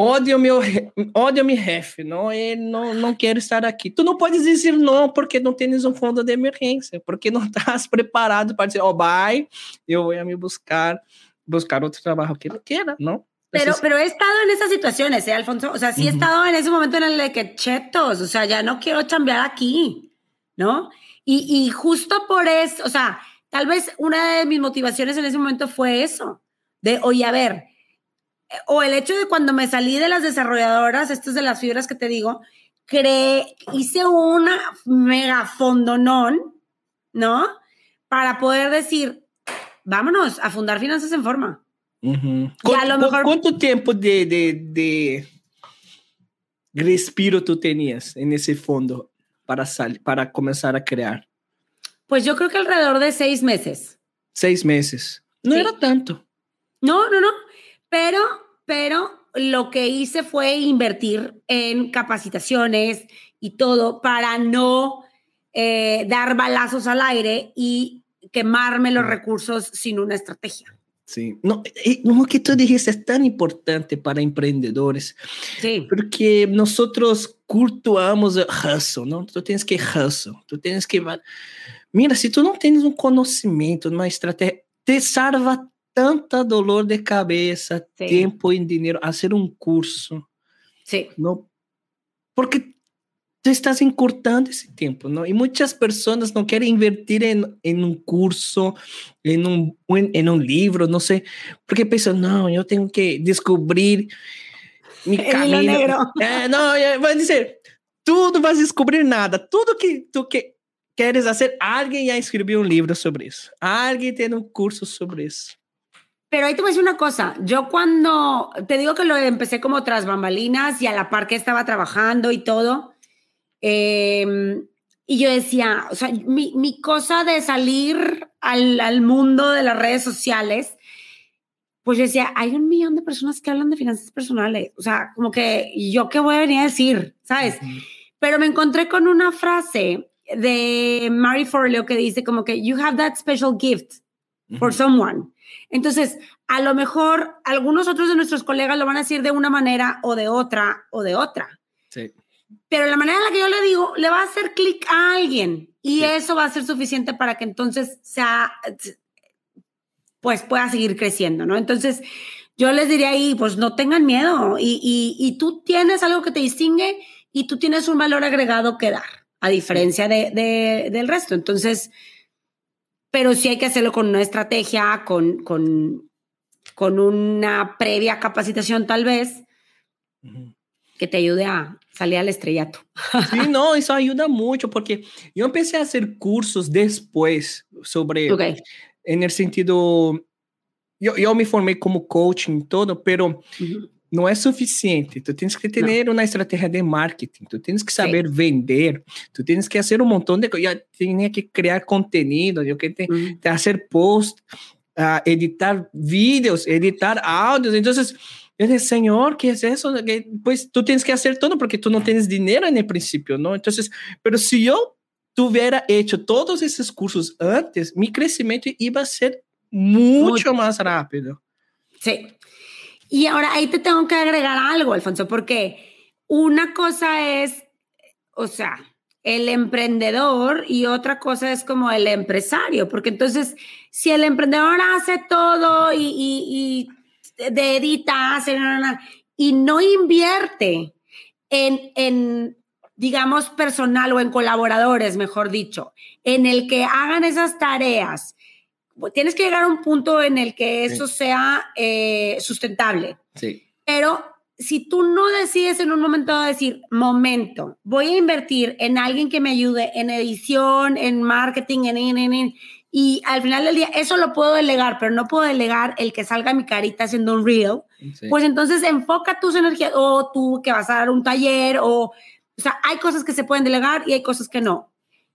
[SPEAKER 2] Odio, meu, je- odio mi jefe, no, él no, no quiero estar aquí. Tú no puedes decir no porque no tienes un fondo de emergencia, porque no estás preparado para decir, oh, bye, yo voy a me buscar, buscar otro trabajo que no quiera, ¿no?
[SPEAKER 1] Pero,
[SPEAKER 2] Entonces,
[SPEAKER 1] pero he estado en esas situaciones, ¿eh, Alfonso? O sea, sí he
[SPEAKER 2] Ujú.
[SPEAKER 1] estado en ese momento en el de que chetos, o sea, ya no quiero chambear aquí, ¿no? Y, y justo por eso, o sea, tal vez una de mis motivaciones en ese momento fue eso, de, oye, a ver, o el hecho de cuando me salí de las desarrolladoras, estas de las fibras que te digo, creé, hice una mega fondonón, ¿no? Para poder decir, vámonos a fundar finanzas en forma.
[SPEAKER 2] ujú.
[SPEAKER 1] y a lo
[SPEAKER 2] ¿Cu-
[SPEAKER 1] mejor-
[SPEAKER 2] ¿Cuánto tiempo de, de, de respiro tú tenías en ese fondo para, sal, para comenzar a crear?
[SPEAKER 1] Pues yo creo que alrededor de seis meses.
[SPEAKER 2] Seis meses. No
[SPEAKER 1] Sí.
[SPEAKER 2] era tanto.
[SPEAKER 1] No, no, no. Pero, pero lo que hice fue invertir en capacitaciones y todo para no eh, dar balazos al aire y quemarme los recursos sin una estrategia.
[SPEAKER 2] Sí. No, eh, lo que tú dijiste es tan importante para emprendedores,
[SPEAKER 1] Sí.
[SPEAKER 2] porque nosotros cultuamos el hustle, ¿no? Tú tienes que hustle, tú tienes que... va- Mira, si tú no tienes un conocimiento, una estrategia, te salva tanta dolor de cabeza,
[SPEAKER 1] Sí.
[SPEAKER 2] tiempo y dinero hacer un curso,
[SPEAKER 1] Sí.
[SPEAKER 2] ¿no? Porque tú estás encurtando ese tiempo, ¿no? Y muchas personas no quieren invertir en, en un curso, en un, en, en un libro, no sé, porque piensan, no, yo tengo que descubrir mi
[SPEAKER 1] El
[SPEAKER 2] camino.
[SPEAKER 1] negro.
[SPEAKER 2] Eh, no, eh, va a decir, tú no vas a descubrir nada, todo que tú que quieres hacer, alguien ya escribió un libro sobre eso, alguien tiene un curso sobre eso.
[SPEAKER 1] Pero ahí te voy a decir una cosa. Yo cuando te digo que lo empecé como tras bambalinas y a la par que estaba trabajando y todo, eh, y yo decía, o sea, mi, mi cosa de salir al, al mundo de las redes sociales, pues yo decía, hay un millón de personas que hablan de finanzas personales. O sea, como que yo qué voy a venir a decir, ¿sabes? Pero me encontré con una frase de Mary Forleo que dice como que you have that special gift for someone. Entonces, a lo mejor algunos otros de nuestros colegas lo van a decir de una manera o de otra o de otra.
[SPEAKER 2] Sí.
[SPEAKER 1] Pero la manera en la que yo le digo, le va a hacer clic a alguien y
[SPEAKER 2] Sí.
[SPEAKER 1] eso va a ser suficiente para que entonces sea, pues pueda seguir creciendo, ¿no? Entonces, yo les diría ahí, pues no tengan miedo y, y, y tú tienes algo que te distingue y tú tienes un valor agregado que dar, a diferencia de, de, del resto. Entonces, pero sí hay que hacerlo con una estrategia, con, con, con una previa capacitación tal vez. Que te ayude a salir al estrellato.
[SPEAKER 2] Sí, no, eso ayuda mucho porque yo empecé a hacer cursos después sobre,
[SPEAKER 1] Ok.
[SPEAKER 2] en el sentido, yo, yo me formé como coaching todo, pero
[SPEAKER 1] Ujú.
[SPEAKER 2] no es suficiente. Tú tienes que tener una estrategia de marketing, tú tienes que saber vender, tú tienes que hacer un montón de cosas. Tenía que crear contenido, yo que te,
[SPEAKER 1] Ujú.
[SPEAKER 2] de hacer post, ah, editar vídeos, editar audios. Entonces, yo dije, Señor, ¿qué es eso? Que, Pues tú tienes que hacer todo porque tú no tienes dinero en el principio, ¿no? Entonces, pero si yo tuviera hecho todos esos cursos antes, mi crecimiento iba a ser mucho más rápido.
[SPEAKER 1] Sí. Y ahora ahí te tengo que agregar algo, Alfonso, porque una cosa es, o sea, el emprendedor y otra cosa es como el empresario, porque entonces si el emprendedor hace todo y, y, y de edita, hace, na, na, na, y no invierte en, en, digamos, personal o en colaboradores, mejor dicho, en el que hagan esas tareas tienes que llegar a un punto en el que eso sea eh, sustentable.
[SPEAKER 2] Sí.
[SPEAKER 1] Pero si tú no decides en un momento decir, momento, voy a invertir en alguien que me ayude en edición, en marketing, en, en, en, y al final del día eso lo puedo delegar, pero no puedo delegar el que salga mi carita haciendo un reel, pues entonces enfoca tus energías o tú que vas a dar un taller o, o sea, hay cosas que se pueden delegar y hay cosas que no.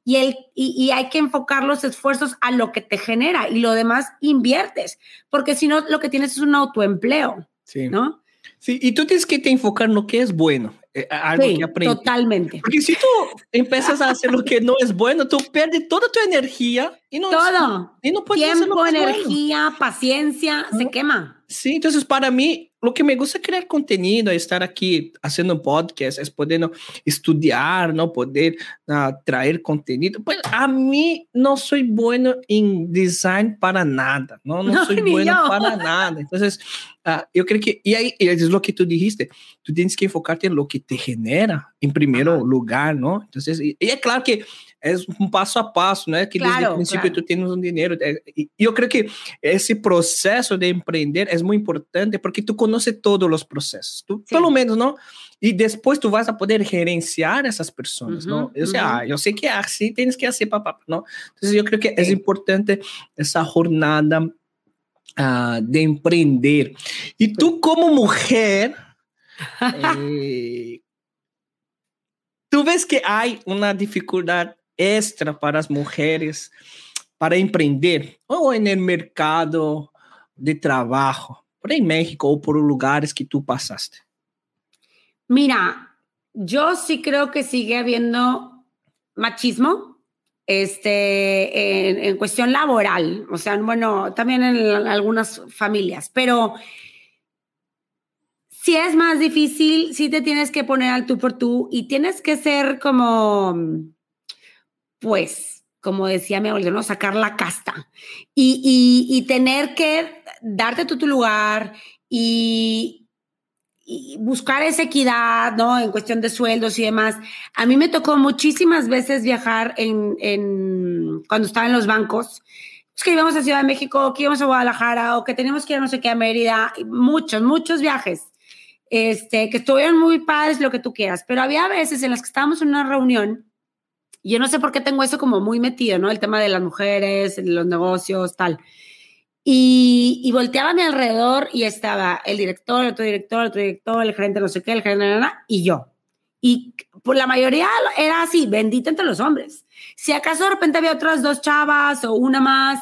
[SPEAKER 1] Y, el, y, y, hay que enfocar los esfuerzos a lo que te genera y lo demás inviertes, porque si no, lo que tienes es un autoempleo, sí. ¿no?
[SPEAKER 2] Sí, y tú tienes que te enfocar en lo que es bueno, eh, algo que aprendes.
[SPEAKER 1] Totalmente.
[SPEAKER 2] Porque si tú empiezas a hacer lo que no es bueno, tú pierdes toda tu energía y no,
[SPEAKER 1] Todo.
[SPEAKER 2] Y no puedes
[SPEAKER 1] Tiempo, energía,
[SPEAKER 2] bueno.
[SPEAKER 1] se quema.
[SPEAKER 2] Sí, entonces para mí lo que me gusta es crear contenido, estar aquí haciendo un podcast, es poder estudiar, ¿no? Poder uh, traer contenido. Pues a mí no soy bueno en design para nada, ¿no? No, no soy bueno yo. para nada. Entonces, uh, yo creo que, y ahí es lo que tú dijiste, tú tienes que enfocarte en lo que te genera en primer Ajá. lugar, ¿no? Entonces, y, y, es claro que es un paso a paso, ¿no? Que
[SPEAKER 1] claro,
[SPEAKER 2] desde el principio
[SPEAKER 1] claro.
[SPEAKER 2] tú tienes un dinero. Y yo creo que ese proceso de emprender es muy importante porque tú conoces todos los procesos, tú, sí. por lo menos, ¿no? Y después tú vas a poder gerenciar a esas personas, uh -huh, ¿no? O sea, uh -huh. yo sé que así tienes que hacer, papá, ¿no? Entonces yo creo que sí. es importante esa jornada uh, de emprender. Y tú como mujer, eh, tú ves que hay una dificultad extra para las mujeres para emprender o en el mercado de trabajo, por en México o por lugares que tú pasaste?
[SPEAKER 1] Mira, yo sí creo que sigue habiendo machismo este, en, en cuestión laboral, o sea, bueno, también en algunas familias, pero si es más difícil, sí te tienes que poner al tú por tú y tienes que ser como, pues, como decía mi abuelo, ¿no? Sacar la casta y, y, tener que darte tú tu lugar y, buscar esa equidad, ¿no? En cuestión de sueldos y demás. A mí me tocó muchísimas veces viajar en, cuando estaba en los bancos. Es que íbamos a Ciudad de México, que íbamos a Guadalajara o que teníamos que ir no sé qué a Mérida. Muchos, muchos viajes. Este, que estuvieron muy padres, lo que tú quieras. Pero había veces en las que estábamos en una reunión y yo no sé por qué tengo eso como muy metido, ¿no? El tema de las mujeres, los negocios, tal. Y, y volteaba a mi alrededor y estaba el director, el otro director, el otro director, el gerente no sé qué, el gerente y yo. Y por la mayoría era así, bendita entre los hombres. Si acaso de repente había otras dos chavas o una más,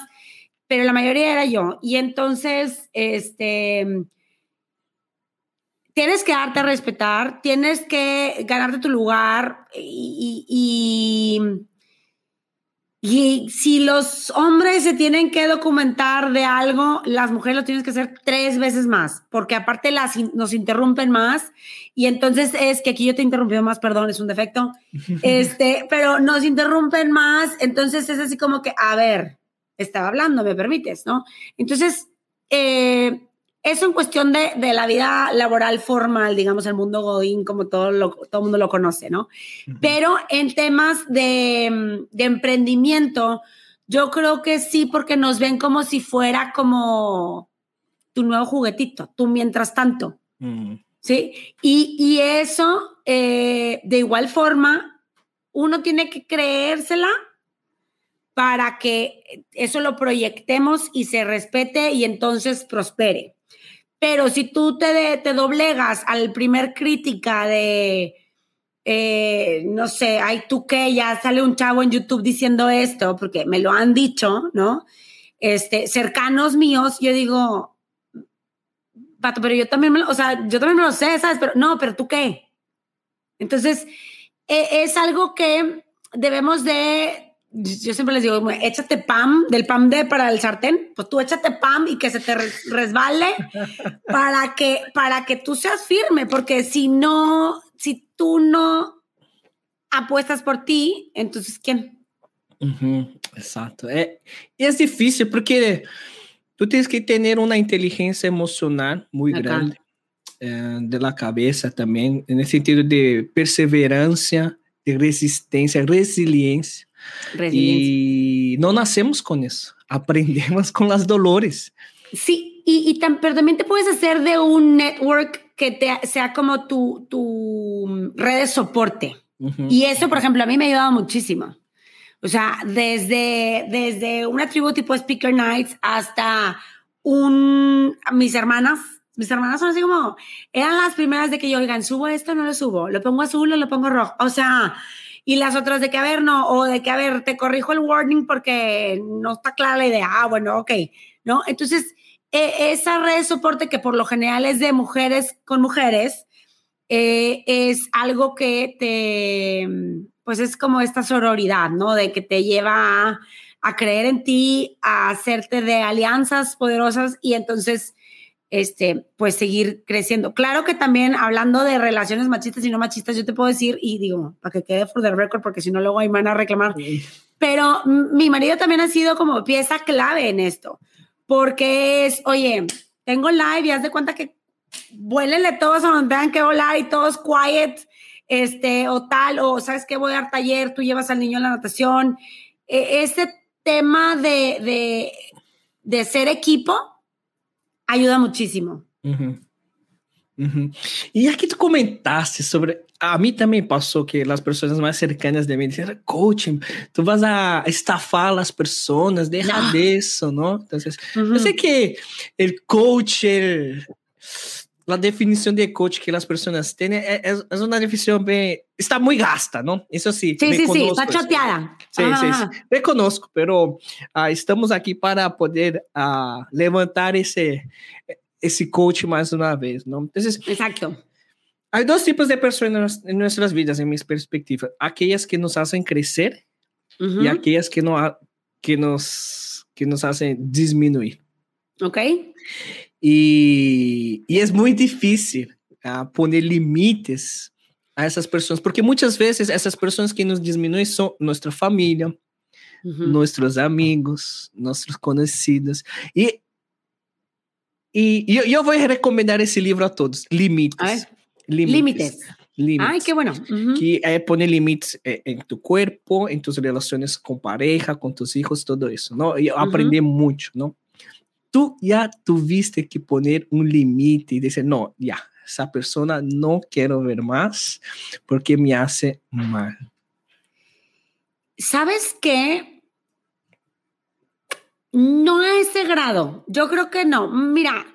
[SPEAKER 1] pero la mayoría era yo. Y entonces, este, tienes que darte a respetar, tienes que ganarte tu lugar y, y, y, si los hombres se tienen que documentar de algo, las mujeres lo tienes que hacer tres veces más, porque aparte las, nos interrumpen más y entonces es que aquí yo te interrumpí más, perdón, es un defecto, este, pero nos interrumpen más, entonces es así como que, a ver, estaba hablando, me permites, ¿no? Entonces, eh, eso en cuestión de, de, la vida laboral formal, digamos, el mundo Godín, como todo, lo, todo mundo lo conoce, ¿no? Uh -huh. Pero en temas de, de, emprendimiento, yo creo que sí, porque nos ven como si fuera como tu nuevo juguetito, tú mientras tanto, uh -huh. ¿sí? Y, y eso, eh, de igual forma, uno tiene que creérsela para que eso lo proyectemos y se respete y entonces prospere. Pero si tú te, te doblegas al primer crítica de, eh, no sé, ay, tú qué, ya sale un chavo en YouTube diciendo esto, porque me lo han dicho, ¿no? Este, cercanos míos, yo digo, pato, pero yo también, me lo, o sea, yo también me lo sé, ¿sabes? Pero no, pero tú qué. Entonces, eh, es algo que debemos de yo siempre les digo, échate pam, del pam de para el sartén, pues tú échate pam y que se te resbale para que, para que tú seas firme, porque si no, si tú no apuestas por ti, entonces ¿quién?
[SPEAKER 2] Uh -huh, exacto. É, es difícil porque tú tienes que tener una inteligencia emocional muy Acá. grande, eh, de la cabeza también, en el sentido de perseverancia, de resistencia, resiliencia Y no nacemos con eso, aprendemos con las dolores.
[SPEAKER 1] Sí, y, y pero también te puedes hacer de un network que te, sea como tu, tu red de soporte. Y eso, por ejemplo, a mí me ha ayudado muchísimo. O sea, desde, desde una tribu tipo Speaker Nights hasta un, mis hermanas, mis hermanas son así como, eran las primeras de que yo, oigan, subo esto, no lo subo, lo pongo azul o lo pongo rojo. O sea, y las otras de que, a ver, no, o de que, a ver, te corrijo el warning porque no está clara la idea. Ah, bueno, ok, ¿no? Entonces, e, esa red de soporte que por lo general es de mujeres con mujeres, eh, es algo que te, pues es como esta sororidad, ¿no? De que te lleva a, creer en ti, a hacerte de alianzas poderosas y entonces, este, pues seguir creciendo. Claro que también hablando de relaciones machistas y no machistas, yo te puedo decir, y digo, para que quede for the record, porque si no luego hay van a reclamar, pero mi marido también ha sido como pieza clave en esto, porque es, oye, tengo live y haz de cuenta que vuélenle todos a donde tengan que volar y todos quiet, este, o tal, o sabes que voy a dar taller, tú llevas al niño a la natación. E, ese tema de, de, ser equipo ayuda muchísimo.
[SPEAKER 2] Y aquí tú comentaste sobre, a mí también pasó que las personas más cercanas de mí decían, coaching, tú vas a estafar a las personas, deja de eso, ¿no? Entonces, yo sé que el coach, el, la definición de coach que las personas tienen es, es una definición bien, está muy gasta, ¿no? Eso sí.
[SPEAKER 1] Sí, sí, sí, está chateada.
[SPEAKER 2] Sí, sí, sí, reconozco, pero uh, estamos aquí para poder uh, levantar ese, esse coach mais uma vez, não? Entonces,
[SPEAKER 1] Exacto.
[SPEAKER 2] Há dois tipos de pessoas em nossas vidas, em minha perspectiva: aquelas que nos fazem crescer uh -huh. e aquelas que, no, que, nos, que nos fazem diminuir.
[SPEAKER 1] Ok.
[SPEAKER 2] E, e é muito difícil uh, pôr limites a essas pessoas, porque muitas vezes essas pessoas que nos diminuem são nossa família, uh -huh. nossos amigos, nossos conhecidos. E, e, e, eu vou recomendar esse livro a todos: Limites.
[SPEAKER 1] Ah, Límites. Límites. Ay, qué bueno. Uh -huh.
[SPEAKER 2] Que é poner limites em tu corpo, em tus relações com pareja, com tus hijos, todo isso. Não? Eu uh -huh. aprendi muito, não? Tú ya tuviste que poner un límite y decir, no, ya, esa persona no quiero ver más porque me hace mal.
[SPEAKER 1] ¿Sabes qué? No a ese grado. Yo creo que no. Mira,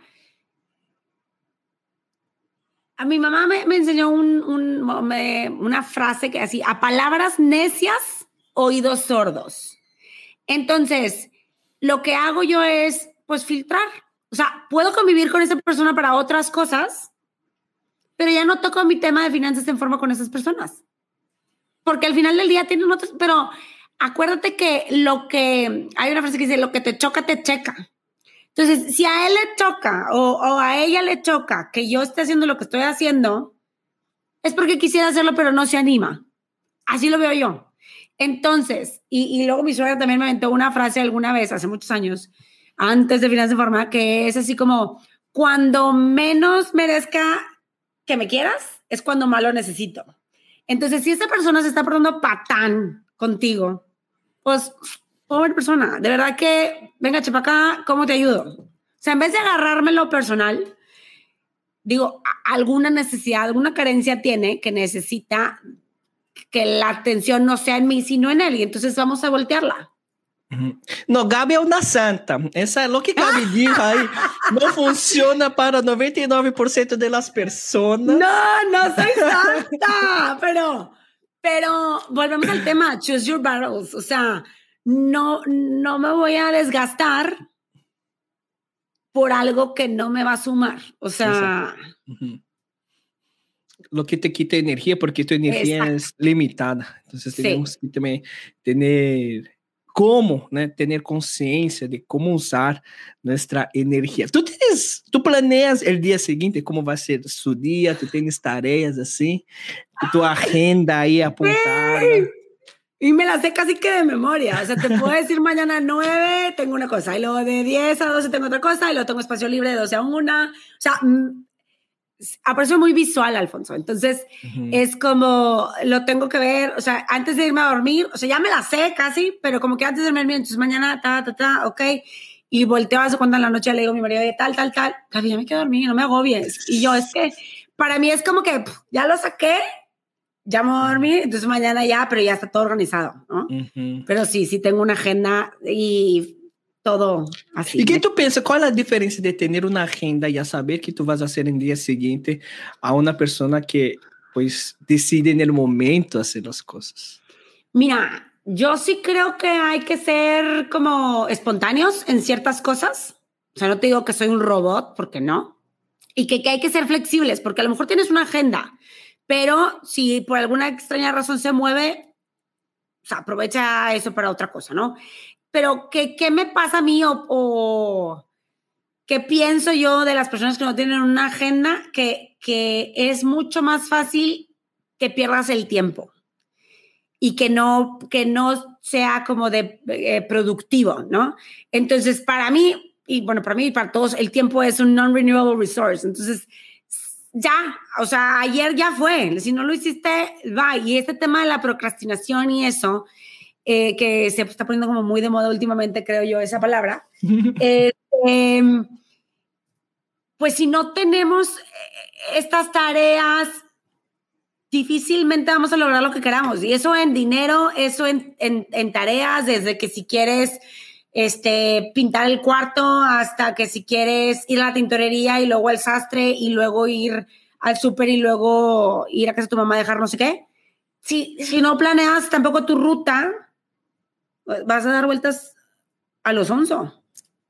[SPEAKER 1] a mi mamá me, enseñó una frase que así, a palabras necias, oídos sordos. Entonces, lo que hago yo es pues filtrar. O sea, puedo convivir con esa persona para otras cosas, pero ya no toco mi tema de finanzas en forma con esas personas. Porque al final del día tienen otros, pero acuérdate que lo que, hay una frase que dice, lo que te choca, te checa. Entonces, si a él le choca o, o a ella le choca que yo esté haciendo lo que estoy haciendo, es porque quisiera hacerlo, pero no se anima. Así lo veo yo. Entonces, y, y luego mi suegra también me aventó una frase alguna vez, hace muchos años, antes de Finanzas de Forma, que es así como, cuando menos merezca que me quieras, es cuando más lo necesito. Entonces, si esa persona se está portando patán contigo, pues, pobre persona, de verdad que, venga, chepa acá, ¿cómo te ayudo? O sea, en vez de agarrarme lo personal, digo, alguna necesidad, alguna carencia tiene que necesita que la atención no sea en mí, sino en él. Y entonces vamos a voltearla.
[SPEAKER 2] No, Gabi é uma santa. Essa é o que Gabi diz aí. Não funciona para 99% das pessoas.
[SPEAKER 1] Não, não sou santa. pero, pero volvemos al tema. Choose your battles. O sea, no, no me voy a desgastar por algo que no me va a sumar. O sea.
[SPEAKER 2] Lo que te quita energía, porque tu energía Exacto. es limitada. Entonces tenemos sí. que también tener como né, ter consciência de como usar nossa energia. Tu tens, tu planeias o dia seguinte como vai ser o dia? Tu tens tarefas assim? Tu agenda aí apontada?
[SPEAKER 1] Y me la sé casi que de memoria. O sea, te puedo decir mañana a 9 tengo una cosa, y luego de 10 a 12 tengo otra cosa, y luego tengo espacio libre de 12 a 1. O sea, apareció muy visual, Alfonso. Entonces, es como, lo tengo que ver, o sea, antes de irme a dormir, o sea, ya me la sé casi, pero como que antes de irme a dormir, entonces mañana, ta, ta, ta, ok. Y volteo a cuando en la noche le digo a mi marido, tal, tal, tal, Gaby, ya me quedo dormir, no me agobies. Y yo, es que, para mí es como que ya lo saqué, ya me voy a dormir, entonces mañana ya, pero ya está todo organizado, ¿no? Pero sí, sí tengo una agenda y todo así.
[SPEAKER 2] ¿Y qué tú piensas? ¿Cuál es la diferencia de tener una agenda y a saber que tú vas a hacer el día siguiente a una persona que pues decide en el momento hacer las cosas?
[SPEAKER 1] Mira, yo sí creo que hay que ser como espontáneos en ciertas cosas. O sea, no te digo que soy un robot, porque no. Y que, que hay que ser flexibles, porque a lo mejor tienes una agenda, pero si por alguna extraña razón se mueve, o sea, aprovecha eso para otra cosa, ¿no? Pero ¿qué, qué me pasa a mí o, qué pienso yo de las personas que no tienen una agenda? Que, que es mucho más fácil que pierdas el tiempo y que no, que no sea como de eh, productivo, ¿no? Entonces, para mí, y bueno, para mí y para todos, el tiempo es un non-renewable resource. Entonces, ya, o sea, ayer ya fue. Si no lo hiciste, va. Y este tema de la procrastinación y eso, eh, que se está poniendo como muy de moda últimamente, creo yo, esa palabra. Eh, em, pues si no tenemos eh, estas tareas, difícilmente vamos a lograr lo que queramos. Y eso en dinero, eso en, en, tareas, desde que si quieres este, pintar el cuarto hasta que si quieres ir a la tintorería y luego al sastre y luego ir al súper y luego ir a casa de tu mamá a dejar no sé qué. Si, si no planeas tampoco tu ruta, vas a dar vueltas a los onzo.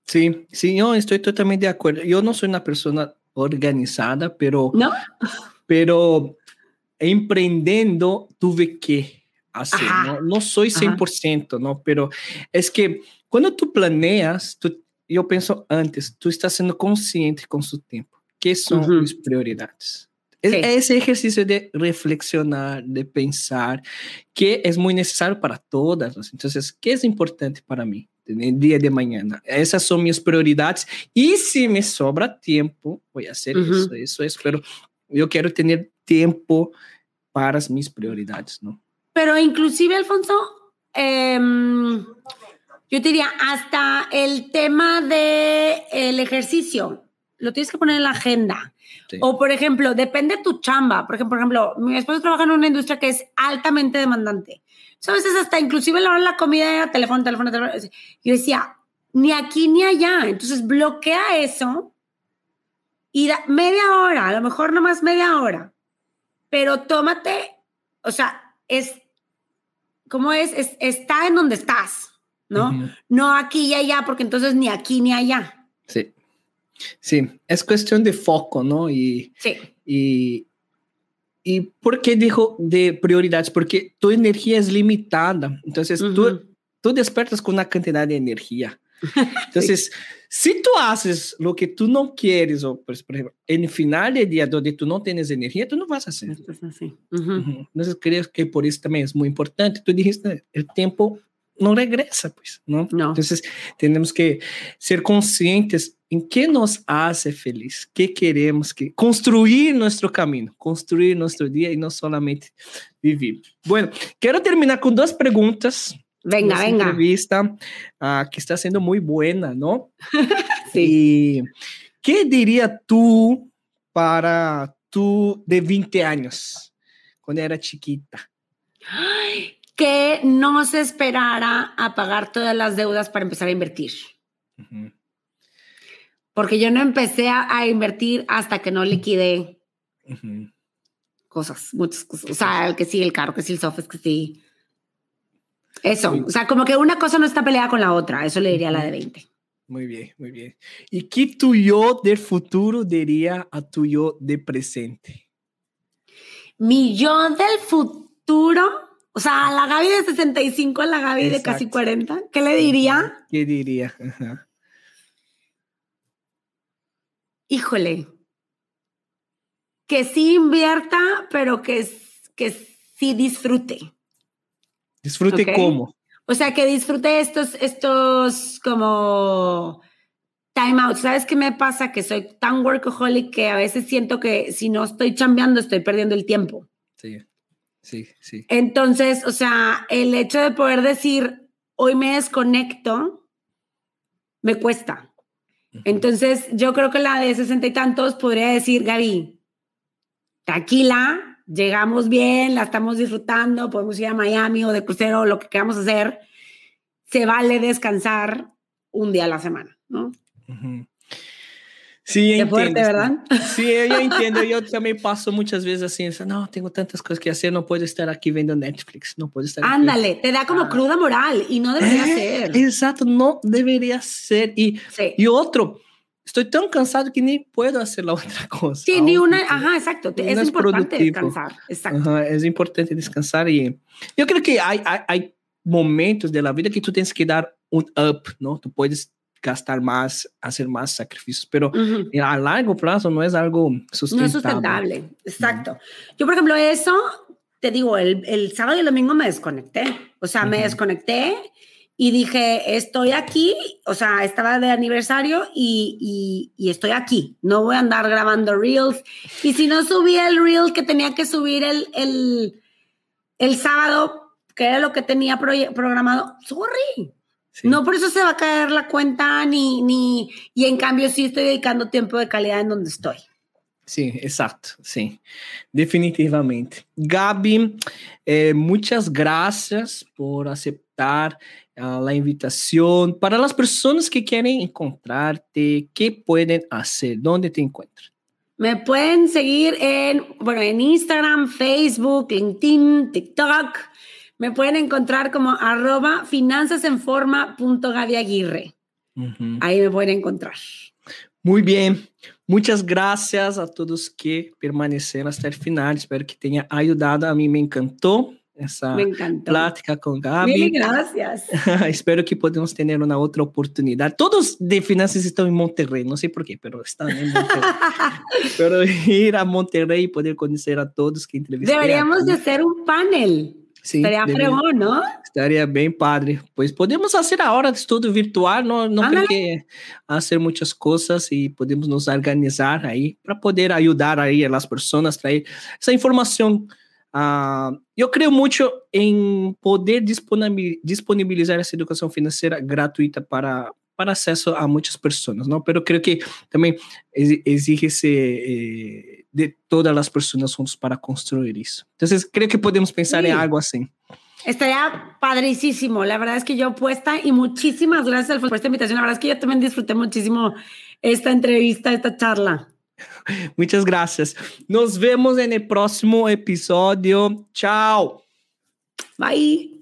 [SPEAKER 2] Sí, sí, yo estoy totalmente de acuerdo. Yo no soy una persona organizada, pero,
[SPEAKER 1] ¿No?
[SPEAKER 2] pero emprendiendo tuve que hacer, ¿no? no soy 100%, ¿no? Pero es que cuando tú planeas, tú, yo pienso antes, tú estás siendo consciente con su tiempo. ¿Qué son mis prioridades? Ese ejercicio de reflexionar, de pensar, que es muy necesario para todas. Entonces, ¿qué es importante para mí en el día de mañana? Esas son mis prioridades. Y si me sobra tiempo, voy a hacer eso, eso es. Pero yo quiero tener tiempo para mis prioridades, ¿no?
[SPEAKER 1] Pero inclusive, Alfonso, em, yo te diría, hasta el tema del el ejercicio, lo tienes que poner en la agenda. O, por ejemplo, depende de tu chamba. Por ejemplo, por ejemplo, mi esposo trabaja en una industria que es altamente demandante. a veces hasta inclusive la hora de la comida era teléfono, teléfono, teléfono. Yo decía, ni aquí ni allá. Entonces bloquea eso y da media hora, a lo mejor nomás media hora. Pero tómate, o sea, es, ¿cómo es? es está en donde estás, ¿no? No aquí y allá, porque entonces ni aquí ni allá.
[SPEAKER 2] Sí. Sí, es cuestión de foco, ¿no?
[SPEAKER 1] Y, sí.
[SPEAKER 2] Y, y ¿por qué dijo de prioridades? Porque tu energía es limitada. Entonces, tú, tú despertas con una cantidad de energía. Entonces, si tú haces lo que tú no quieres, o pues, por ejemplo, en el final del día donde tú no tienes energía, tú no vas a hacer.
[SPEAKER 1] Así.
[SPEAKER 2] Entonces, creo que por eso también es muy importante. Tú dijiste, el tiempo no regresa, pues, ¿no?
[SPEAKER 1] No.
[SPEAKER 2] Entonces, tenemos que ser conscientes en qué nos hace feliz, qué queremos, que construir nuestro camino, construir nuestro día y no solamente vivir. Bueno, quiero terminar con dos preguntas.
[SPEAKER 1] Venga, venga.
[SPEAKER 2] Entrevista uh, que está siendo muy buena, ¿no?
[SPEAKER 1] sí.
[SPEAKER 2] Y, ¿Qué diría tú para tú de 20 años, cuando era chiquita?
[SPEAKER 1] Que no se esperara a pagar todas las deudas para empezar a invertir. Uh porque yo no empecé a, invertir hasta que no liquidé cosas, muchas cosas. O sea, que sí, el carro, que sí, el sofá, que sí. Eso, o sea, como que una cosa no está peleada con la otra, eso le diría a la de 20.
[SPEAKER 2] Muy bien, muy bien. ¿Y qué tu yo del futuro diría a tu yo de presente?
[SPEAKER 1] Mi yo del futuro, o sea, a la Gaby de 65, a la Gaby de casi 40, ¿qué le diría?
[SPEAKER 2] ¿Qué diría? Ajá
[SPEAKER 1] híjole, que sí invierta, pero que, que sí disfrute.
[SPEAKER 2] ¿Disfrute cómo?
[SPEAKER 1] O sea, que disfrute estos, estos como time out. ¿Sabes qué me pasa? Que soy tan workaholic que a veces siento que si no estoy chambeando, estoy perdiendo el tiempo.
[SPEAKER 2] Sí, sí, sí.
[SPEAKER 1] Entonces, o sea, el hecho de poder decir, hoy me desconecto, me cuesta. Entonces, yo creo que la de sesenta y tantos podría decir, Gaby, tranquila, llegamos bien, la estamos disfrutando, podemos ir a Miami o de crucero, lo que queramos hacer. Se vale descansar un día a la semana, ¿no?
[SPEAKER 2] Sí,
[SPEAKER 1] Qué fuerte, ¿verdad?
[SPEAKER 2] Sí, yo entiendo. Yo también paso muchas veces así, no, tengo tantas cosas que hacer, no puedo estar aquí viendo Netflix, no puedo estar
[SPEAKER 1] Ándale, te da como
[SPEAKER 2] Ah.
[SPEAKER 1] cruda moral y no debería
[SPEAKER 2] Eh,
[SPEAKER 1] ser.
[SPEAKER 2] Exacto, no debería ser. Y,
[SPEAKER 1] Sí.
[SPEAKER 2] y otro, estoy tan cansado que ni puedo hacer la otra cosa.
[SPEAKER 1] Sí, ni una, ajá, exacto.
[SPEAKER 2] no
[SPEAKER 1] Es
[SPEAKER 2] es
[SPEAKER 1] importante
[SPEAKER 2] productivo.
[SPEAKER 1] descansar. Exacto.
[SPEAKER 2] Ajá, es importante descansar y yo creo que hay, hay, hay momentos de la vida que tú tienes que dar un up, ¿no? Tú puedes gastar más, hacer más sacrificios, pero
[SPEAKER 1] Ujú.
[SPEAKER 2] a largo plazo no es algo sustentable.
[SPEAKER 1] No es sustentable. Exacto. Yo, por ejemplo, eso, te digo, el, el sábado y el domingo me desconecté. O sea, me
[SPEAKER 2] Ujú.
[SPEAKER 1] desconecté y dije, estoy aquí, o sea, estaba de aniversario y, y, y estoy aquí. No voy a andar grabando reels. Y si no subí el reel que tenía que subir el, el, el sábado, que era lo que tenía proye- programado, sorry.
[SPEAKER 2] Sí.
[SPEAKER 1] No por eso se va a caer la cuenta, ni, ni, y en cambio sí estoy dedicando tiempo de calidad en donde estoy.
[SPEAKER 2] Sí, exacto, sí, definitivamente. Gaby, eh, muchas gracias por aceptar ah, la invitación. Para las personas que quieren encontrarte, ¿qué pueden hacer? ¿Dónde te encuentran?
[SPEAKER 1] Me pueden seguir en, bueno, en Instagram, Facebook, LinkedIn, TikTok. Me pueden encontrar como arroba finanzasenforma.gabiaguirre.
[SPEAKER 2] Ujú.
[SPEAKER 1] Ahí me pueden encontrar.
[SPEAKER 2] Muy bien. Muchas gracias a todos que permaneceram hasta el final. Espero que tenha ayudado. A mim me encantou essa
[SPEAKER 1] Me
[SPEAKER 2] plática com
[SPEAKER 1] Mil
[SPEAKER 2] Gabi.
[SPEAKER 1] gracias.
[SPEAKER 2] Espero que podemos ter uma outra oportunidade. Todos de finanças estão em Monterrey, não sei porquê, mas estão em Monterrey. Pero ir a Monterrey e poder conhecer a todos que entrevistei.
[SPEAKER 1] Deberíamos
[SPEAKER 2] aqui.
[SPEAKER 1] de hacer un panel.
[SPEAKER 2] Sim, deveria-
[SPEAKER 1] fregón, ¿no?
[SPEAKER 2] Estaria bem padre. Pois podemos fazer a hora de estudo virtual, não, não tem
[SPEAKER 1] Ándale.
[SPEAKER 2] que fazer muitas coisas e podemos nos organizar aí para poder ajudar aí as pessoas, trazer essa informação. Ah, eu creio muito em poder disponibil- disponibilizar essa educação financeira gratuita para para acesso a muitas pessoas, não? Pero creio que também exi- exige se eh, de todas as pessoas juntos para construir isso. Então, creio que podemos pensar
[SPEAKER 1] Sí.
[SPEAKER 2] em algo assim.
[SPEAKER 1] Estaría padricísimo. La verdad es que yo puesta y muchísimas gracias Alfonso, por esta invitación. La verdad es que yo también disfruté muchísimo esta entrevista, esta charla.
[SPEAKER 2] Muchas gracias. Nos vemos en el próximo episodio. Chao.
[SPEAKER 1] Bye.